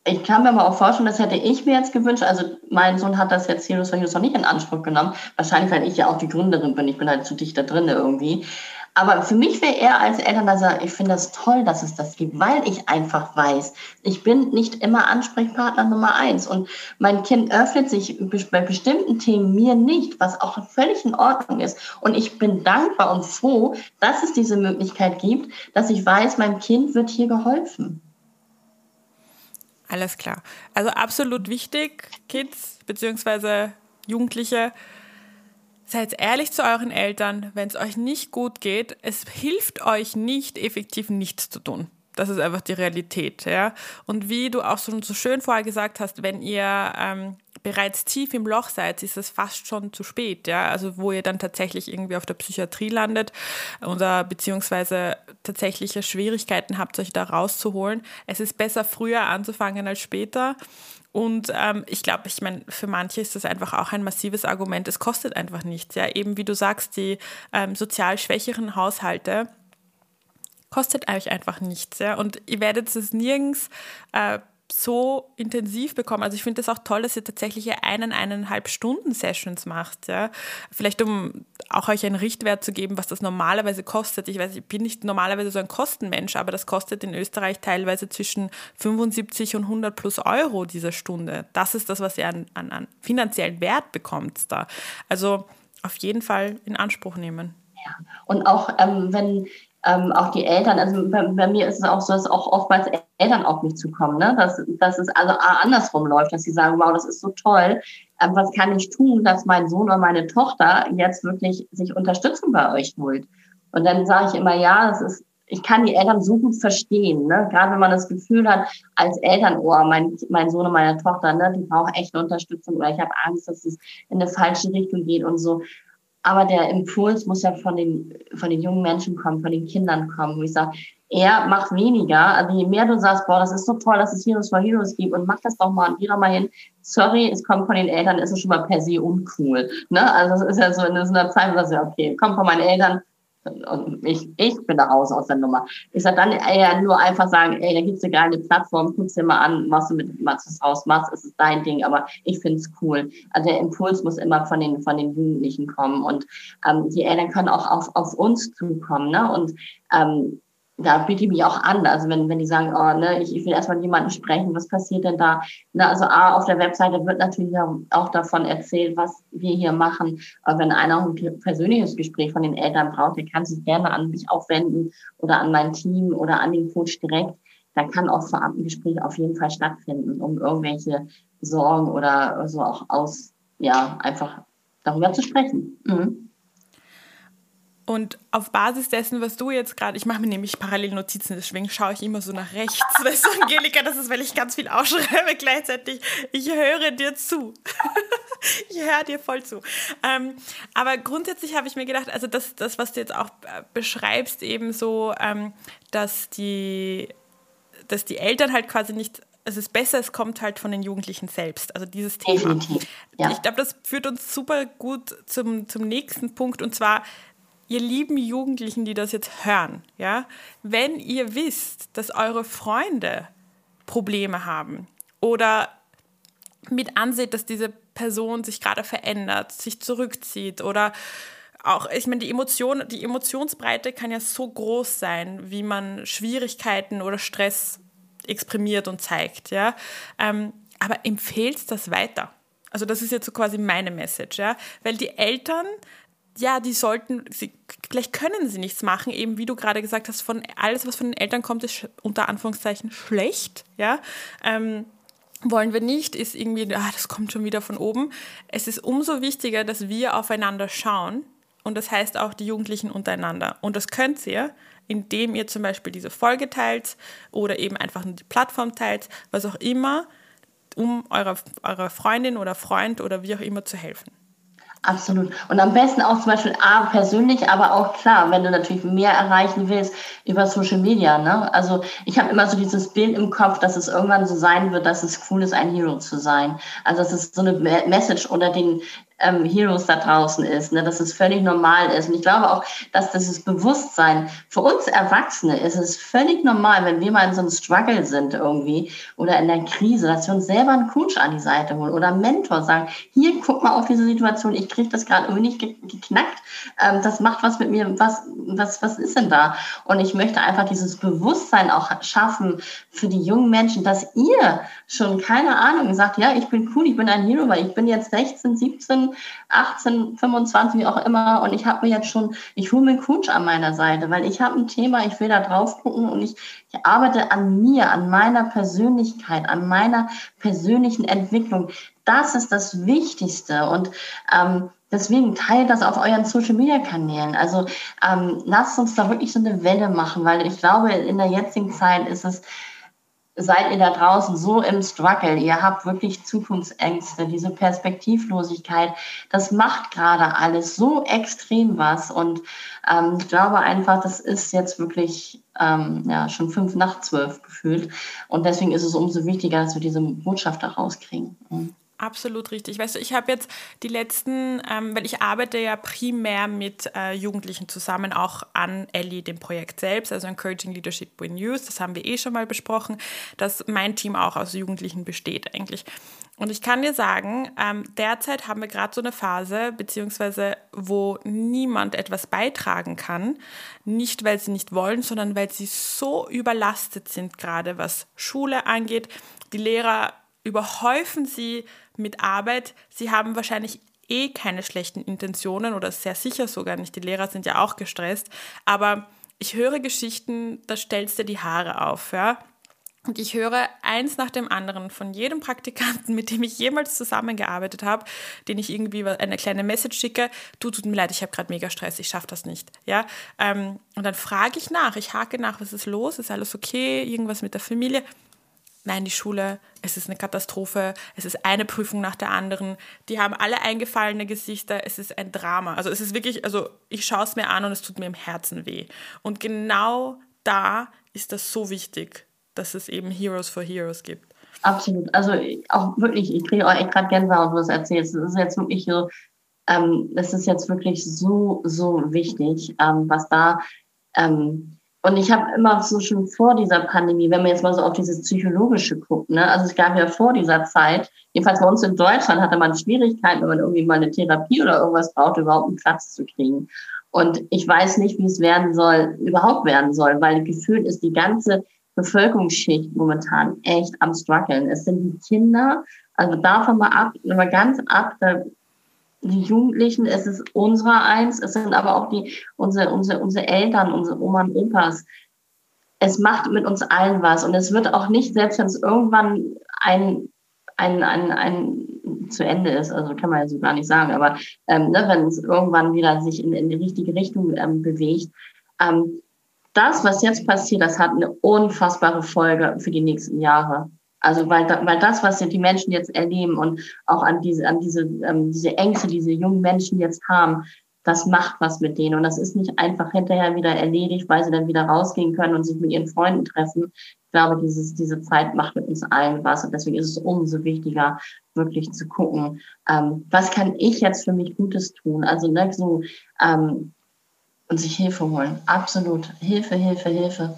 ich kann mir aber auch vorstellen, das hätte ich mir jetzt gewünscht. Also mein Sohn hat das jetzt Heroes noch nicht in Anspruch genommen. Wahrscheinlich, weil ich ja auch die Gründerin bin. Ich bin halt zu dicht da drin irgendwie. Aber für mich wäre er als Eltern, dass er, ich finde das toll, dass es das gibt, weil ich einfach weiß, ich bin nicht immer Ansprechpartner Nummer eins. Und mein Kind öffnet sich bei bestimmten Themen mir nicht, was auch völlig in Ordnung ist. Und ich bin dankbar und froh, dass es diese Möglichkeit gibt, dass ich weiß, meinem Kind wird hier geholfen. Alles klar. Also absolut wichtig, Kids bzw. Jugendliche, seid ehrlich zu euren Eltern, wenn es euch nicht gut geht. Es hilft euch nicht, effektiv nichts zu tun. Das ist einfach die Realität, ja. Und wie du auch schon so schön vorher gesagt hast, wenn ihr ähm, bereits tief im Loch seid, ist es fast schon zu spät, ja. Also wo ihr dann tatsächlich irgendwie auf der Psychiatrie landet oder beziehungsweise tatsächliche Schwierigkeiten habt, euch da rauszuholen. Es ist besser früher anzufangen als später. Und ähm, ich glaube, ich meine, für manche ist das einfach auch ein massives Argument. Es kostet einfach nichts. Ja, eben wie du sagst, die ähm, sozial schwächeren Haushalte kostet euch einfach nichts. Ja? Und ihr werdet es nirgends äh, so intensiv bekommen. Also ich finde es auch toll, dass ihr tatsächlich einen, eineinhalb Stunden Sessions macht. Ja? Vielleicht um auch euch einen Richtwert zu geben, was das normalerweise kostet. Ich weiß, ich bin nicht normalerweise so ein Kostenmensch, aber das kostet in Österreich teilweise zwischen 75 und 100 plus Euro diese Stunde. Das ist das, was ihr an, an, an finanziellen Wert bekommt da. Also auf jeden Fall in Anspruch nehmen. Ja. Und auch ähm, wenn ähm, auch die Eltern, also bei, bei, mir ist es auch so, dass auch oftmals Eltern auf mich zukommen, ne? dass, dass es also andersrum läuft, dass sie sagen, wow, das ist so toll, ähm, was kann ich tun, dass mein Sohn oder meine Tochter jetzt wirklich sich Unterstützung bei euch holt. Und dann sage ich immer, ja, es ist ich kann die Eltern so gut verstehen, ne? gerade wenn man das Gefühl hat, als Eltern, oh, mein, mein Sohn und meine Tochter, ne, die brauchen echt Unterstützung oder ich habe Angst, dass es in eine falsche Richtung geht und so. Aber der Impuls muss ja von den, von den jungen Menschen kommen, von den Kindern kommen, wo ich sage, er macht weniger. Also je mehr du sagst, boah, das ist so toll, dass es Heroes for Heroes gibt und mach das doch mal und geh doch mal hin. Sorry, es kommt von den Eltern, ist es schon mal per se uncool. Ne? Also es ist ja so in so einer Zeit, du sagst, okay, kommt von meinen Eltern, ich, ich bin da raus aus der Nummer. Ich sag dann eher nur einfach sagen, ey, da gibt's eine geile Plattform, guck's dir mal an, was du mit was du draus machst, ist dein Ding, aber ich find's cool. Also der Impuls muss immer von den, von den Jugendlichen kommen und ähm, die Eltern können auch auf, auf uns zukommen, ne? Und ähm, da biete ich mich auch an. Also wenn, wenn die sagen, oh, ne, ich, ich will erstmal mit jemandem sprechen, was passiert denn da? Na, also A, auf der Webseite wird natürlich auch davon erzählt, was wir hier machen. Aber wenn einer ein persönliches Gespräch von den Eltern braucht, der kann sich gerne an mich aufwenden oder an mein Team oder an den Coach direkt. Da kann auch vorab ein Gespräch auf jeden Fall stattfinden, um irgendwelche Sorgen oder so auch aus, ja, einfach darüber zu sprechen. Mhm. Und auf Basis dessen, was du jetzt gerade, ich mache mir nämlich parallel Notizen, deswegen schaue ich immer so nach rechts. (laughs) Weißt du, Angelika, das ist, weil ich ganz viel ausschreibe (laughs) gleichzeitig. Ich höre dir zu. (laughs) ich höre dir voll zu. Ähm, aber grundsätzlich habe ich mir gedacht, also das, das, was du jetzt auch äh, beschreibst, eben so, ähm, dass, die, dass die Eltern halt quasi nicht es ist besser, es kommt halt von den Jugendlichen selbst. Also dieses Thema. Ja. Ich glaube, das führt uns super gut zum, zum nächsten Punkt und zwar ihr lieben Jugendlichen, die das jetzt hören, ja, wenn ihr wisst, dass eure Freunde Probleme haben oder mit anseht, dass diese Person sich gerade verändert, sich zurückzieht oder auch, ich meine, die Emotion, die Emotionsbreite kann ja so groß sein, wie man Schwierigkeiten oder Stress exprimiert und zeigt, ja. Ähm, aber empfehlt das weiter. Also das ist jetzt so quasi meine Message, ja, weil die Eltern ja, die sollten, sie, vielleicht können sie nichts machen, eben wie du gerade gesagt hast, von alles, was von den Eltern kommt, ist unter Anführungszeichen schlecht, ja. Ähm, wollen wir nicht, ist irgendwie, ah, das kommt schon wieder von oben. Es ist umso wichtiger, dass wir aufeinander schauen und das heißt auch die Jugendlichen untereinander. Und das könnt ihr, indem ihr zum Beispiel diese Folge teilt oder eben einfach nur die Plattform teilt, was auch immer, um eurer, eurer Freundin oder Freund oder wie auch immer zu helfen. Absolut. Und am besten auch zum Beispiel A, persönlich, aber auch klar, wenn du natürlich mehr erreichen willst über Social Media. Ne? Also ich habe immer so dieses Bild im Kopf, dass es irgendwann so sein wird, dass es cool ist, ein Hero zu sein. Also dass es so eine Message unter den ähm, Heroes da draußen ist, ne, dass es völlig normal ist. Und ich glaube auch, dass dieses Bewusstsein für uns Erwachsene ist es völlig normal, wenn wir mal in so einem Struggle sind irgendwie oder in der Krise, dass wir uns selber einen Coach an die Seite holen oder einen Mentor sagen, hier, guck mal auf diese Situation, ich kriege das gerade irgendwie nicht geknackt, ähm, das macht was mit mir, was, was, was ist denn da? Und ich möchte einfach dieses Bewusstsein auch schaffen für die jungen Menschen, dass ihr schon, keine Ahnung, sagt, ja, ich bin cool, ich bin ein Hero, weil ich bin jetzt 16, 17, 18, 25, wie auch immer. Und ich habe mir jetzt schon, ich hole mir einen Coach an meiner Seite, weil ich habe ein Thema, ich will da drauf gucken und ich, ich arbeite an mir, an meiner Persönlichkeit, an meiner persönlichen Entwicklung. Das ist das Wichtigste. Und ähm, Deswegen teilt das auf euren Social Media Kanälen. Also ähm, lasst uns da wirklich so eine Welle machen, weil ich glaube, in der jetzigen Zeit ist es seid ihr da draußen so im Struggle, ihr habt wirklich Zukunftsängste, diese Perspektivlosigkeit, das macht gerade alles so extrem was. Und ähm, ich glaube einfach, das ist jetzt wirklich ähm, ja, schon fünf nach zwölf gefühlt. Und deswegen ist es umso wichtiger, dass wir diese Botschaft da rauskriegen. Mhm. Absolut richtig. Weißt du, ich habe jetzt die letzten, ähm, weil ich arbeite ja primär mit äh, Jugendlichen zusammen, auch an Ellie, dem Projekt selbst, also Encouraging Leadership in Youth. Das haben wir eh schon mal besprochen, dass mein Team auch aus Jugendlichen besteht eigentlich. Und ich kann dir sagen, ähm, derzeit haben wir gerade so eine Phase, beziehungsweise wo niemand etwas beitragen kann. Nicht, weil sie nicht wollen, sondern weil sie so überlastet sind, gerade was Schule angeht. Die Lehrer überhäufen sie mit Arbeit. Sie haben wahrscheinlich eh keine schlechten Intentionen oder sehr sicher sogar nicht. Die Lehrer sind ja auch gestresst. Aber ich höre Geschichten, da stellst du die Haare auf, ja. Und ich höre eins nach dem anderen von jedem Praktikanten, mit dem ich jemals zusammengearbeitet habe, den ich irgendwie eine kleine Message schicke, du tut mir leid, ich habe gerade mega Stress, ich schaffe das nicht. Ja? Ähm, und dann frage ich nach, ich hake nach, was ist los, ist alles okay, irgendwas mit der Familie nein, die Schule, es ist eine Katastrophe, es ist eine Prüfung nach der anderen, die haben alle eingefallene Gesichter, es ist ein Drama. Also es ist wirklich, also ich schaue es mir an und es tut mir im Herzen weh. Und genau da ist das so wichtig, dass es eben Heroes for Heroes gibt. Absolut. Also auch wirklich, ich kriege auch echt gerade Gänsehaut, wo du es erzählst. Es ist jetzt wirklich so, ähm, es ist jetzt wirklich so, so wichtig, ähm, was da ähm, und ich habe immer so schon vor dieser Pandemie, wenn man jetzt mal so auf dieses Psychologische guckt, ne, also es gab ja vor dieser Zeit, jedenfalls bei uns in Deutschland hatte man Schwierigkeiten, wenn man irgendwie mal eine Therapie oder irgendwas braucht, überhaupt einen Platz zu kriegen. Und ich weiß nicht, wie es werden soll, überhaupt werden soll, weil gefühlt ist die ganze Bevölkerungsschicht momentan echt am struggeln. Es sind die Kinder, also davon mal ab, mal ganz ab, da die Jugendlichen, es ist unserer eins, es sind aber auch die, unsere, unsere, unsere Eltern, unsere Oma und Opas. Es macht mit uns allen was und es wird auch nicht, selbst wenn es irgendwann ein, ein, ein, ein zu Ende ist, also kann man ja so gar nicht sagen, aber ähm, ne, wenn es irgendwann wieder sich in, in die richtige Richtung ähm, bewegt, ähm, das, was jetzt passiert, das hat eine unfassbare Folge für die nächsten Jahre. Also weil, weil das, was die Menschen jetzt erleben und auch an diese, an diese, ähm, diese Ängste, diese jungen Menschen jetzt haben, das macht was mit denen. Und das ist nicht einfach hinterher wieder erledigt, weil sie dann wieder rausgehen können und sich mit ihren Freunden treffen. Ich glaube, dieses, diese Zeit macht mit uns allen was. Und deswegen ist es umso wichtiger, wirklich zu gucken, ähm, was kann ich jetzt für mich Gutes tun? Also ne, so ähm, und sich Hilfe holen. Absolut. Hilfe, Hilfe, Hilfe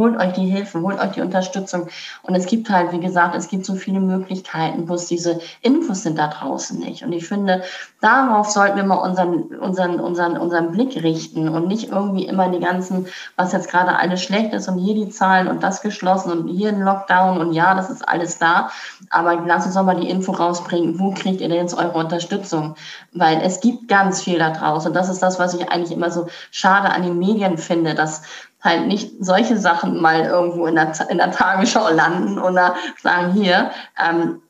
holt euch die Hilfe, holt euch die Unterstützung. Und es gibt halt, wie gesagt, es gibt so viele Möglichkeiten, es diese Infos sind da draußen nicht. Und ich finde, darauf sollten wir mal unseren, unseren, unseren, unseren Blick richten und nicht irgendwie immer die ganzen, was jetzt gerade alles schlecht ist und hier die Zahlen und das geschlossen und hier ein Lockdown und ja, das ist alles da. Aber lass uns doch mal die Info rausbringen. Wo kriegt ihr denn jetzt eure Unterstützung? Weil es gibt ganz viel da draußen. Und das ist das, was ich eigentlich immer so schade an den Medien finde, dass halt nicht solche Sachen mal irgendwo in der, in der Tagesschau landen oder sagen, hier, ähm,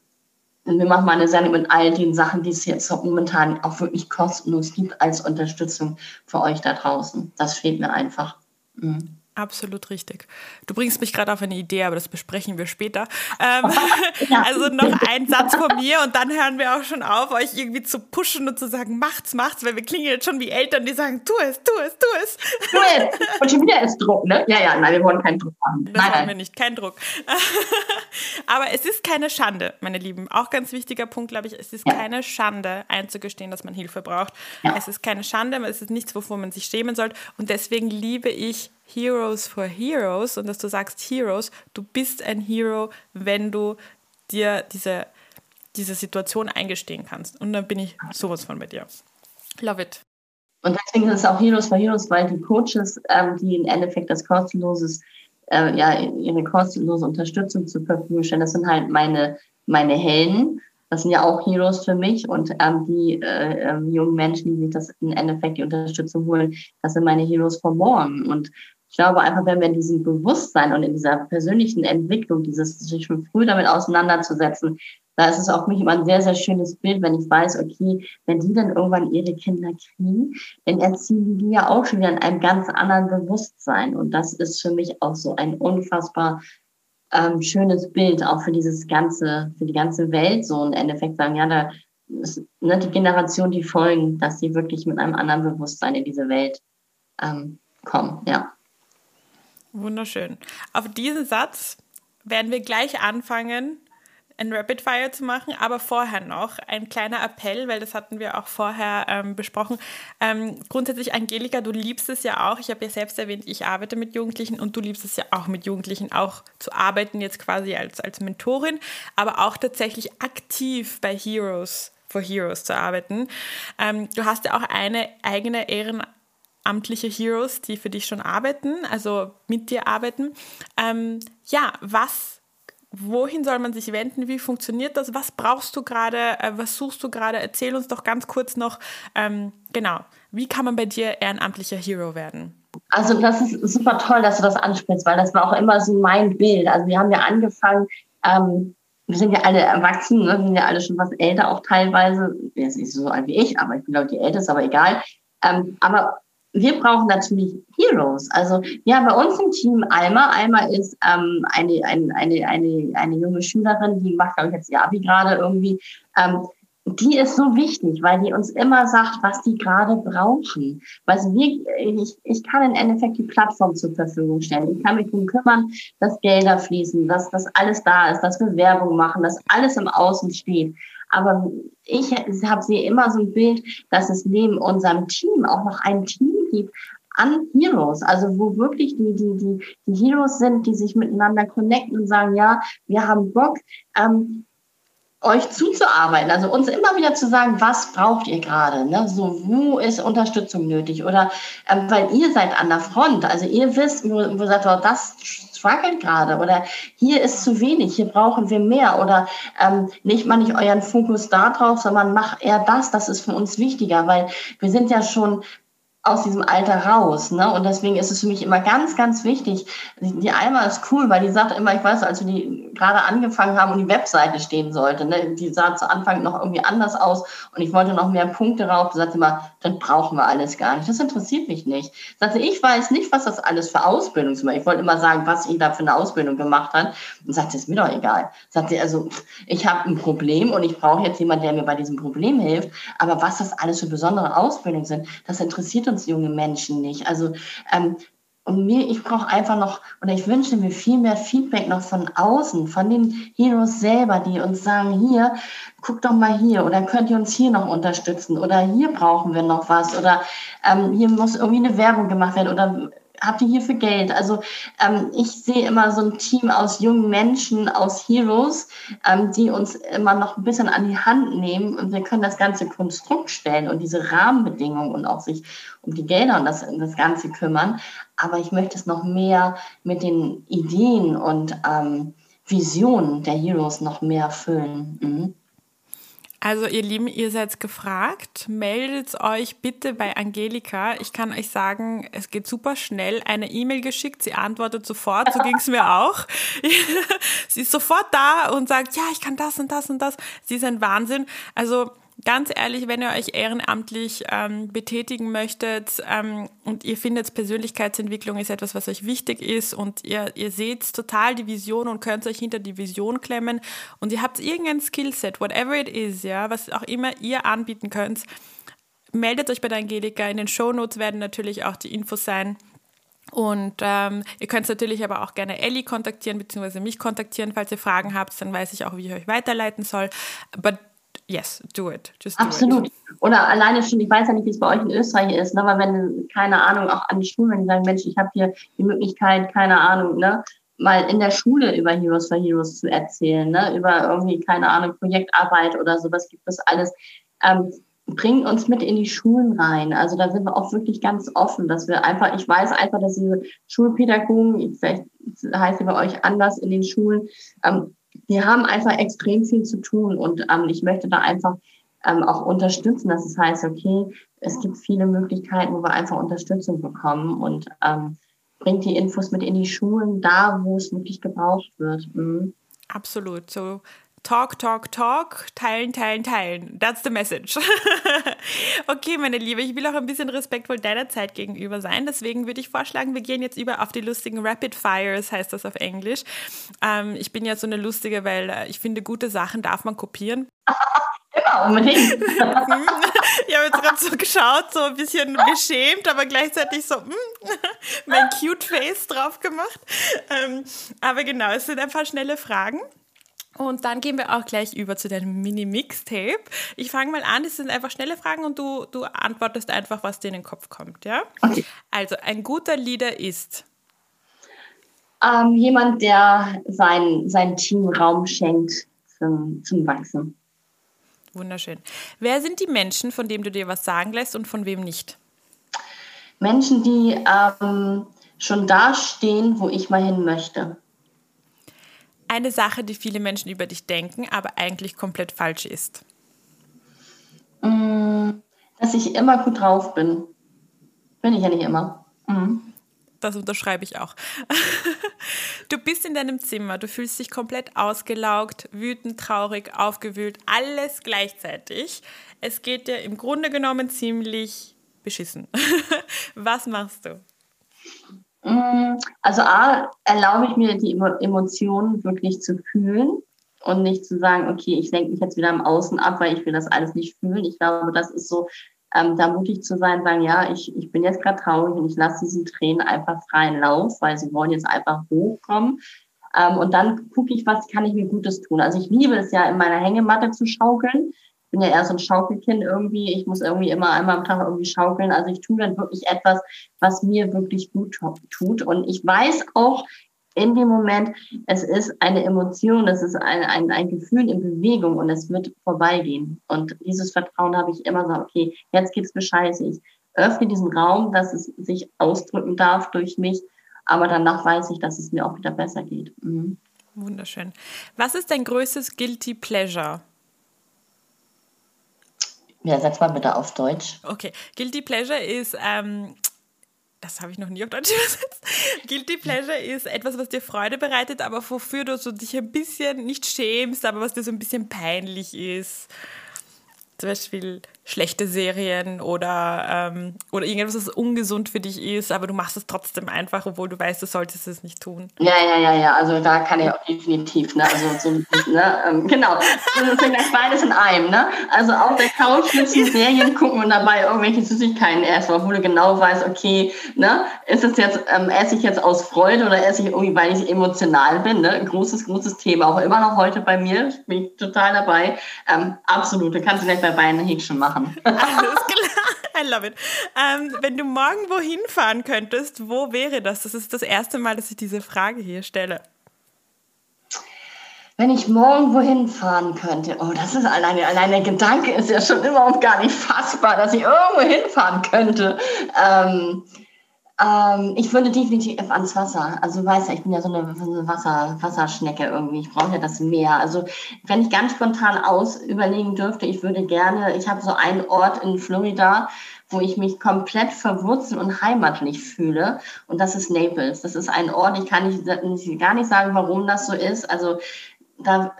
wir machen mal eine Sendung mit all den Sachen, die es jetzt momentan auch wirklich kostenlos gibt als Unterstützung für euch da draußen. Das fehlt mir einfach. Mhm. Absolut richtig. Du bringst mich gerade auf eine Idee, aber das besprechen wir später. Ähm, (laughs) (laughs) also noch ein Satz von mir und dann hören wir auch schon auf, euch irgendwie zu pushen und zu sagen, macht's, macht's, weil wir klingen jetzt schon wie Eltern, die sagen, tu es, tu es, tu es. Tu es. Und schon wieder ist Druck, ne? Ja, ja, nein, wir wollen keinen Druck haben. Das nein, wollen wir nicht, kein Druck. (laughs) aber es ist keine Schande, meine Lieben. Auch ganz wichtiger Punkt, glaube ich, es ist ja. keine Schande, einzugestehen, dass man Hilfe braucht. Ja. Es ist keine Schande, es ist nichts, wovor man sich schämen sollte. Und deswegen liebe ich Heroes for Heroes und dass du sagst Heroes, du bist ein Hero, wenn du dir diese, diese Situation eingestehen kannst. Und dann bin ich sowas von bei dir. Love it. Und deswegen ist es auch Heroes for Heroes, weil die Coaches, ähm, die im Endeffekt das kostenloses, äh, ja, ihre kostenlose Unterstützung zur Verfügung stellen, das sind halt meine, meine Helden. Das sind ja auch Heroes für mich und ähm, die äh, äh, jungen Menschen, die sich das im Endeffekt die Unterstützung holen, das sind meine Heroes von morgen. Und ich glaube einfach, wenn wir in diesem Bewusstsein und in dieser persönlichen Entwicklung, dieses sich schon früh damit auseinanderzusetzen, da ist es auch mich immer ein sehr, sehr schönes Bild, wenn ich weiß, okay, wenn die dann irgendwann ihre Kinder kriegen, dann erziehen die ja auch schon wieder in einem ganz anderen Bewusstsein. Und das ist für mich auch so ein unfassbar ähm, schönes Bild, auch für dieses ganze, für die ganze Welt so im Endeffekt sagen, ja, da ist, ne, die Generation, die folgen, dass sie wirklich mit einem anderen Bewusstsein in diese Welt ähm, kommen, ja. Wunderschön. Auf diesen Satz werden wir gleich anfangen, ein Rapid Fire zu machen, aber vorher noch ein kleiner Appell, weil das hatten wir auch vorher ähm, besprochen. Ähm, grundsätzlich, Angelika, du liebst es ja auch. Ich habe ja selbst erwähnt, ich arbeite mit Jugendlichen und du liebst es ja auch mit Jugendlichen, auch zu arbeiten, jetzt quasi als, als Mentorin, aber auch tatsächlich aktiv bei Heroes for Heroes zu arbeiten. Ähm, du hast ja auch eine eigene ehrenamtliche Heroes, die für dich schon arbeiten, also mit dir arbeiten. Ähm, ja, was wohin soll man sich wenden? Wie funktioniert das? Was brauchst du gerade? Äh, was suchst du gerade? Erzähl uns doch ganz kurz noch, ähm, genau, wie kann man bei dir ehrenamtlicher Hero werden? Also das ist super toll, dass du das ansprichst, weil das war auch immer so mein Bild. Also wir haben ja angefangen, ähm, wir sind ja alle erwachsen, ne? wir sind ja alle schon was älter auch teilweise. Er ist nicht so alt wie ich, aber ich bin glaube ich die Älteste, aber egal. Ähm, aber wir brauchen natürlich Heroes. Also haben bei uns im Team Alma. Alma ist ähm, eine, eine, eine, eine, eine junge Schülerin, die macht, glaube ich, jetzt ihr Abi gerade irgendwie. Ähm, die ist so wichtig, weil die uns immer sagt, was die gerade brauchen. Was wir, ich, ich kann im Endeffekt die Plattform zur Verfügung stellen. Ich kann mich darum kümmern, dass Gelder fließen, dass das alles da ist, dass wir Werbung machen, dass alles im Außen steht. Aber ich habe sie immer so ein Bild, dass es neben unserem Team auch noch ein Team gibt an Heroes, also wo wirklich die, die, die, die Heroes sind, die sich miteinander connecten und sagen, ja, wir haben Bock, ähm, euch zuzuarbeiten, also uns immer wieder zu sagen, was braucht ihr gerade, ne? so wo ist Unterstützung nötig? Oder ähm, weil ihr seid an der Front, also ihr wisst, wo, wo sagt, oh, das struggelt gerade. Oder hier ist zu wenig, hier brauchen wir mehr. Oder ähm, nicht mal nicht euren Fokus da drauf, sondern mach eher das, das ist für uns wichtiger, weil wir sind ja schon aus diesem Alter raus. Ne? Und deswegen ist es für mich immer ganz, ganz wichtig. Die Alma ist cool, weil die sagt immer, ich weiß, als wir die gerade angefangen haben und die Webseite stehen sollte, ne? die sah zu Anfang noch irgendwie anders aus und ich wollte noch mehr Punkte rauf. Da sagte immer, dann brauchen wir alles gar nicht. Das interessiert mich nicht. Sagte, ich weiß nicht, was das alles für Ausbildung ist. Ich wollte immer sagen, was jeder für eine Ausbildung gemacht hat. Und sagte, ist mir doch egal. Sagte, also ich habe ein Problem und ich brauche jetzt jemanden, der mir bei diesem Problem hilft. Aber was das alles für besondere Ausbildungen sind, das interessiert uns junge Menschen nicht. Also ähm, und mir, ich brauche einfach noch, oder ich wünsche mir viel mehr Feedback noch von außen, von den Heroes selber, die uns sagen, hier, guck doch mal hier, oder könnt ihr uns hier noch unterstützen, oder hier brauchen wir noch was, oder ähm, hier muss irgendwie eine Werbung gemacht werden, oder habt ihr hier für Geld? Also ähm, ich sehe immer so ein Team aus jungen Menschen, aus Heroes, ähm, die uns immer noch ein bisschen an die Hand nehmen und wir können das ganze Konstrukt stellen und diese Rahmenbedingungen und auch sich um die Gelder und das, das Ganze kümmern. Aber ich möchte es noch mehr mit den Ideen und ähm, Visionen der Heroes noch mehr füllen. Mhm. Also ihr Lieben, ihr seid gefragt. Meldet euch bitte bei Angelika. Ich kann euch sagen, es geht super schnell. Eine E-Mail geschickt, sie antwortet sofort. So ging es mir auch. (laughs) sie ist sofort da und sagt, ja, ich kann das und das und das. Sie ist ein Wahnsinn. Also ganz ehrlich, wenn ihr euch ehrenamtlich ähm, betätigen möchtet ähm, und ihr findet, Persönlichkeitsentwicklung ist etwas, was euch wichtig ist und ihr, ihr seht total die Vision und könnt euch hinter die Vision klemmen und ihr habt irgendein Skillset, whatever it is, ja, was auch immer ihr anbieten könnt, meldet euch bei der Angelika. In den Show Notes werden natürlich auch die Infos sein. Und ähm, ihr könnt natürlich aber auch gerne Ellie kontaktieren, beziehungsweise mich kontaktieren, falls ihr Fragen habt, dann weiß ich auch, wie ich euch weiterleiten soll. Aber Yes, do it. Just do Absolut. It. Oder alleine schon, ich weiß ja nicht, wie es bei euch in Österreich ist, ne? aber wenn, keine Ahnung, auch an die Schulen, sagen, Mensch, ich habe hier die Möglichkeit, keine Ahnung, ne, mal in der Schule über Heroes for Heroes zu erzählen, ne? über irgendwie, keine Ahnung, Projektarbeit oder sowas gibt es alles. Ähm, bringt uns mit in die Schulen rein. Also da sind wir auch wirklich ganz offen, dass wir einfach, ich weiß einfach, dass diese Schulpädagogen, vielleicht heißt sie bei euch anders in den Schulen, ähm, wir haben einfach extrem viel zu tun und ähm, ich möchte da einfach ähm, auch unterstützen, dass es heißt, okay, es gibt viele Möglichkeiten, wo wir einfach Unterstützung bekommen und ähm, bringt die Infos mit in die Schulen, da wo es wirklich gebraucht wird. Mhm. Absolut. So Talk, talk, talk, teilen, teilen, teilen. That's the message. (laughs) okay, meine Liebe, ich will auch ein bisschen respektvoll deiner Zeit gegenüber sein. Deswegen würde ich vorschlagen, wir gehen jetzt über auf die lustigen Rapid Fires, heißt das auf Englisch. Ähm, ich bin ja so eine lustige, weil äh, ich finde, gute Sachen darf man kopieren. (laughs) Immer unbedingt. (laughs) ich habe jetzt gerade so geschaut, so ein bisschen beschämt, aber gleichzeitig so mm, mein cute Face drauf gemacht. Ähm, aber genau, es sind ein paar schnelle Fragen. Und dann gehen wir auch gleich über zu deinem Mini-Mixtape. Ich fange mal an, das sind einfach schnelle Fragen und du, du antwortest einfach, was dir in den Kopf kommt, ja? Okay. Also, ein guter Leader ist? Ähm, jemand, der sein, sein Team Raum schenkt zum, zum Wachsen. Wunderschön. Wer sind die Menschen, von denen du dir was sagen lässt und von wem nicht? Menschen, die ähm, schon da stehen, wo ich mal hin möchte eine Sache, die viele Menschen über dich denken, aber eigentlich komplett falsch ist? Mm, dass ich immer gut drauf bin. Bin ich ja nicht immer. Mhm. Das unterschreibe ich auch. (laughs) Du bist in deinem Zimmer, du fühlst dich komplett ausgelaugt, wütend, traurig, aufgewühlt, alles gleichzeitig. Es geht dir im Grunde genommen ziemlich beschissen. (laughs) Was machst du? Mm, also A, erlaube ich mir die Emotionen wirklich zu fühlen und nicht zu sagen, okay, ich lenke mich jetzt wieder im Außen ab, weil ich will das alles nicht fühlen. Ich glaube, das ist so, ähm, da mutig zu sein, sagen, ja, ich, ich bin jetzt gerade traurig und ich lasse diesen Tränen einfach freien Lauf, weil sie wollen jetzt einfach hochkommen. Ähm, und dann gucke ich, was kann ich mir Gutes tun. Also ich liebe es ja, in meiner Hängematte zu schaukeln bin ja eher so ein Schaukelkind irgendwie. Ich muss irgendwie immer einmal am Tag irgendwie schaukeln. Also ich tue dann wirklich etwas, was mir wirklich gut tut. Und ich weiß auch in dem Moment, es ist eine Emotion, es ist ein, ein, ein Gefühl in Bewegung und es wird vorbeigehen. Und dieses Vertrauen habe ich immer so, okay, jetzt gibt's Bescheid. Ich öffne diesen Raum, dass es sich ausdrücken darf durch mich. Aber danach weiß ich, dass es mir auch wieder besser geht. Mhm. Wunderschön. Was ist dein größtes Guilty Pleasure? Ja, sag mal bitte auf Deutsch. Okay. Guilty Pleasure ist, ähm, das habe ich noch nie auf Deutsch (laughs) übersetzt. Guilty Pleasure ist etwas, was dir Freude bereitet, aber wofür du so dich ein bisschen nicht schämst, aber was dir so ein bisschen peinlich ist zum Beispiel schlechte Serien oder, ähm, oder irgendwas, was ungesund für dich ist, aber du machst es trotzdem einfach, obwohl du weißt, du solltest es nicht tun. Ja, ja, ja, ja, also da kann ich auch definitiv, ne, also so, ne, ähm, genau, das ist gleich beides in einem, ne, also auf der Couch sitzen, Serien gucken und dabei irgendwelche Süßigkeiten essen, obwohl du genau weißt, okay, ne, ist es jetzt, ähm, esse ich jetzt aus Freude oder esse ich irgendwie, weil ich emotional bin, ne, großes, großes Thema, auch immer noch heute bei mir, bin ich total dabei, ähm, absolut, du kannst gleich bei beiden Häkchen machen. (laughs) Alles klar. I love it. Ähm, wenn du morgen wohin fahren könntest, wo wäre das? Das ist das erste Mal, dass ich diese Frage hier stelle. Wenn ich morgen wohin fahren könnte, oh, das ist alleine, alleine der Gedanke ist ja schon immer und gar nicht fassbar, dass ich irgendwo hinfahren könnte. Ähm, ähm, ich würde definitiv ans Wasser. Also weiß ja, ich bin ja so eine, so eine Wasser, Wasserschnecke irgendwie. Ich brauche ja das Meer. Also wenn ich ganz spontan aus überlegen dürfte, ich würde gerne, ich habe so einen Ort in Florida, wo ich mich komplett verwurzelt und heimatlich fühle. Und das ist Naples. Das ist ein Ort, ich kann nicht, gar nicht sagen, warum das so ist. Also da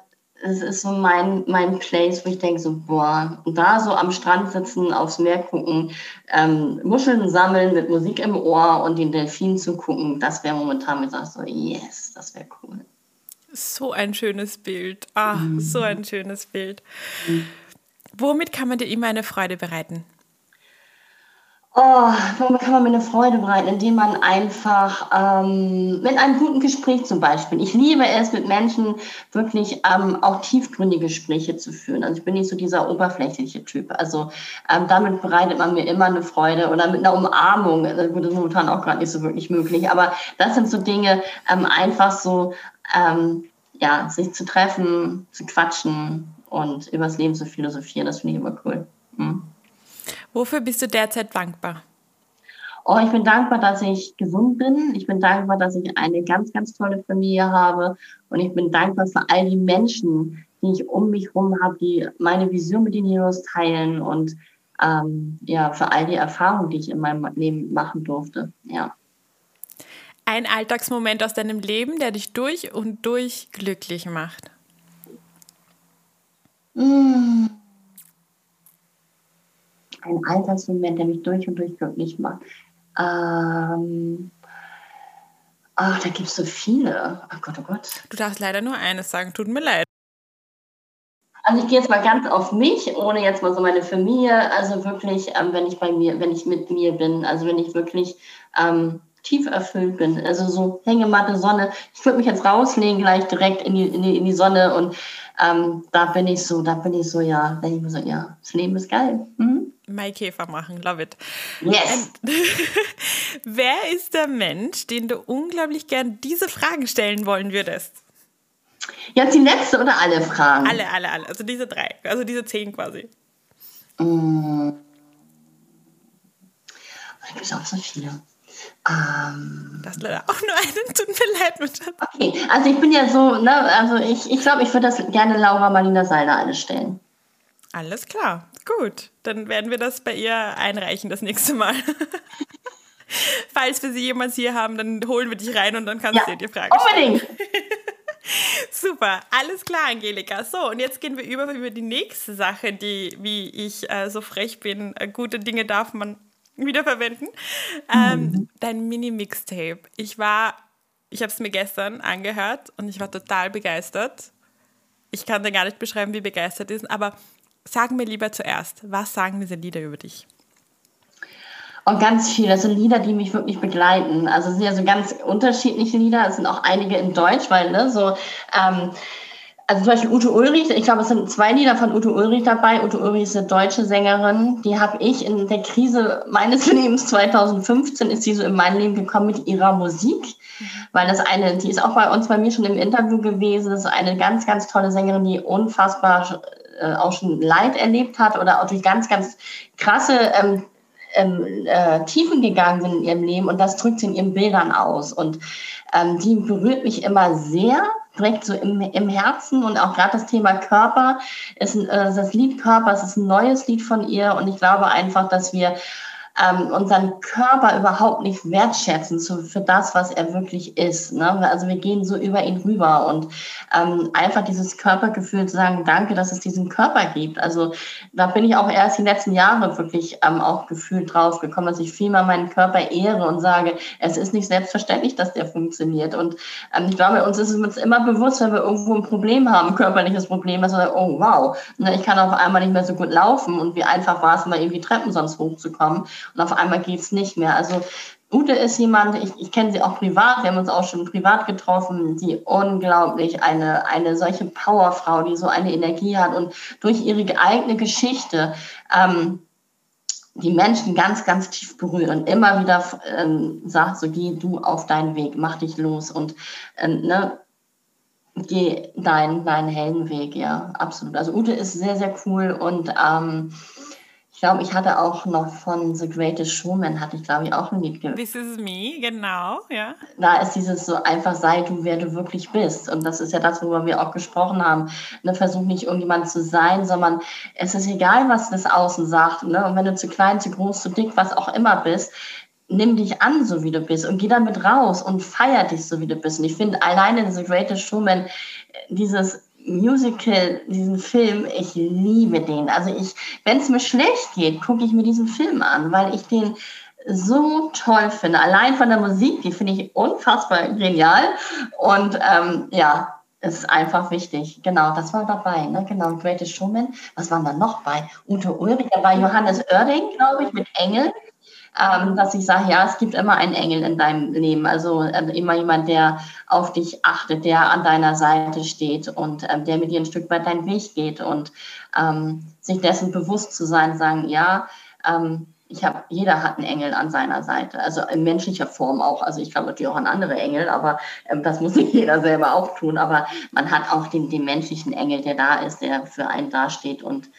es ist so mein, mein Place, wo ich denke so, boah, da so am Strand sitzen, aufs Meer gucken, ähm, Muscheln sammeln mit Musik im Ohr und den Delfinen zu gucken, das wäre momentan, mir so, yes, das wäre cool. So ein schönes Bild. Ah, mhm. so ein schönes Bild. Mhm. Womit kann man dir immer eine Freude bereiten? Oh, womit kann man mir eine Freude bereiten? Indem man einfach ähm, mit einem guten Gespräch zum Beispiel. Ich liebe es, mit Menschen wirklich ähm, auch tiefgründige Gespräche zu führen. Also ich bin nicht so dieser oberflächliche Typ. Also ähm, damit bereitet man mir immer eine Freude oder mit einer Umarmung. Das ist momentan auch gerade nicht so wirklich möglich. Aber das sind so Dinge, ähm, einfach so, ähm, ja, sich zu treffen, zu quatschen und übers Leben zu philosophieren. Das finde ich immer cool. Mhm. Wofür bist du derzeit dankbar? Oh, ich bin dankbar, dass ich gesund bin. Ich bin dankbar, dass ich eine ganz, ganz tolle Familie habe. Und ich bin dankbar für all die Menschen, die ich um mich herum habe, die meine Vision mit den Heroes teilen und ähm, ja, für all die Erfahrungen, die ich in meinem Leben machen durfte. Ja. Ein Alltagsmoment aus deinem Leben, der dich durch und durch glücklich macht. Mmh ein Alltagsmoment, der mich durch und durch glücklich macht. Ähm, ach, da gibt es so viele. Ach Gott, oh Gott. Du darfst leider nur eines sagen, tut mir leid. Also ich gehe jetzt mal ganz auf mich, ohne jetzt mal so meine Familie. Also wirklich, ähm, wenn ich bei mir, wenn ich mit mir bin, also wenn ich wirklich ähm, tief erfüllt bin. Also so Hängematte, Sonne. Ich würde mich jetzt rauslegen, gleich direkt in die, in die, in die Sonne und ähm, da bin ich so, da bin ich so, ja, da ich mir so, ja, das Leben ist geil. Mhm. Maikäfer machen, love it. Yes. (laughs) wer ist der Mensch, den du unglaublich gern diese Fragen stellen wollen würdest? Jetzt die letzte oder alle Fragen? Alle, alle, alle. Also diese drei, also diese zehn quasi. Mm. Da gibt es auch so viele. Ähm, das ist leider auch nur einen, tut mir leid. Mit okay, also ich bin ja so, ne, also ich, ich glaube, ich würde das gerne Laura Marlina Seiler alles stellen. Alles klar, gut. Dann werden wir das bei ihr einreichen das nächste Mal. (laughs) Falls wir sie jemals hier haben, dann holen wir dich rein und dann kannst ja, du dir Fragen stellen. Unbedingt. (laughs) Super, alles klar, Angelika. So, und jetzt gehen wir über, über die nächste Sache, die, wie ich äh, so frech bin, äh, gute Dinge darf man wiederverwenden. Ähm, mhm. Dein Mini-Mixtape. Ich war, ich habe es mir gestern angehört und ich war total begeistert. Ich kann dir gar nicht beschreiben, wie begeistert ist, aber sag mir lieber zuerst, was sagen diese Lieder über dich? Und ganz viele, das sind Lieder, die mich wirklich begleiten. Also es sind ja so ganz unterschiedliche Lieder. Es sind auch einige in Deutsch, weil ne, so ähm, also zum Beispiel Ute Ulrich, ich glaube, es sind zwei Lieder von Ute Ulrich dabei. Ute Ulrich ist eine deutsche Sängerin. Die habe ich in der Krise meines (laughs) Lebens 2015 ist sie so in mein Leben gekommen mit ihrer Musik. Weil das eine, die ist auch bei uns, bei mir schon im Interview gewesen. Das ist eine ganz, ganz tolle Sängerin, die unfassbar äh, auch schon Leid erlebt hat oder auch durch ganz, ganz krasse ähm, ähm, äh, Tiefen gegangen sind in ihrem Leben und das drückt sie in ihren Bildern aus. Und ähm, die berührt mich immer sehr, direkt so im, im Herzen und auch gerade das Thema Körper ist äh, das Lied Körper, es ist ein neues Lied von ihr und ich glaube einfach, dass wir ähm, unseren Körper überhaupt nicht wertschätzen zu, für das, was er wirklich ist. Ne? Also wir gehen so über ihn rüber und ähm, einfach dieses Körpergefühl zu sagen, danke, dass es diesen Körper gibt. Also da bin ich auch erst die letzten Jahre wirklich ähm, auch gefühlt drauf gekommen, dass ich viel mehr meinen Körper ehre und sage, es ist nicht selbstverständlich, dass der funktioniert. Und ähm, ich glaube, uns ist es immer bewusst, wenn wir irgendwo ein Problem haben, ein körperliches Problem, dass wir sagen, oh wow, ne, ich kann auf einmal nicht mehr so gut laufen und wie einfach war es mal irgendwie Treppen sonst hochzukommen und auf einmal geht es nicht mehr. Also Ute ist jemand, ich, ich kenne sie auch privat, wir haben uns auch schon privat getroffen, die unglaublich eine, eine solche Powerfrau, die so eine Energie hat und durch ihre eigene Geschichte ähm, die Menschen ganz, ganz tief berühren. Immer wieder ähm, sagt so, geh du auf deinen Weg, mach dich los und ähm, ne, geh deinen, deinen Heldenweg, ja, absolut. Also Ute ist sehr, sehr cool und ähm, ich glaube, ich hatte auch noch von The Greatest Showman, hatte ich glaube ich auch ein Lied gehört. This is me, genau, ja. Da ist dieses so einfach sei du, wer du wirklich bist. Und das ist ja das, worüber wir auch gesprochen haben. Ne, versuch nicht irgendjemand zu sein, sondern es ist egal, was das Außen sagt. Ne? Und wenn du zu klein, zu groß, zu dick, was auch immer bist, nimm dich an, so wie du bist und geh damit raus und feier dich, so wie du bist. Und ich finde alleine The Greatest Showman, dieses Musical, diesen Film, ich liebe den. Also ich, wenn es mir schlecht geht, gucke ich mir diesen Film an, weil ich den so toll finde. Allein von der Musik, die finde ich unfassbar genial. Und ähm, ja, ist einfach wichtig. Genau, das war dabei. Ne? Genau, Greatest Showman. Was waren da noch bei? Ute Ulrich, da war Johannes Oerding, glaube ich, mit Engel ähm, dass ich sage, ja, es gibt immer einen Engel in deinem Leben, also äh, immer jemand, der auf dich achtet, der an deiner Seite steht und ähm, der mit dir ein Stück weit deinen Weg geht und ähm, sich dessen bewusst zu sein, sagen, ja, ähm, ich habe, jeder hat einen Engel an seiner Seite, also in menschlicher Form auch. Also ich glaube natürlich auch an andere Engel, aber ähm, das muss (laughs) nicht jeder selber auch tun. Aber man hat auch den, den menschlichen Engel, der da ist, der für einen dasteht und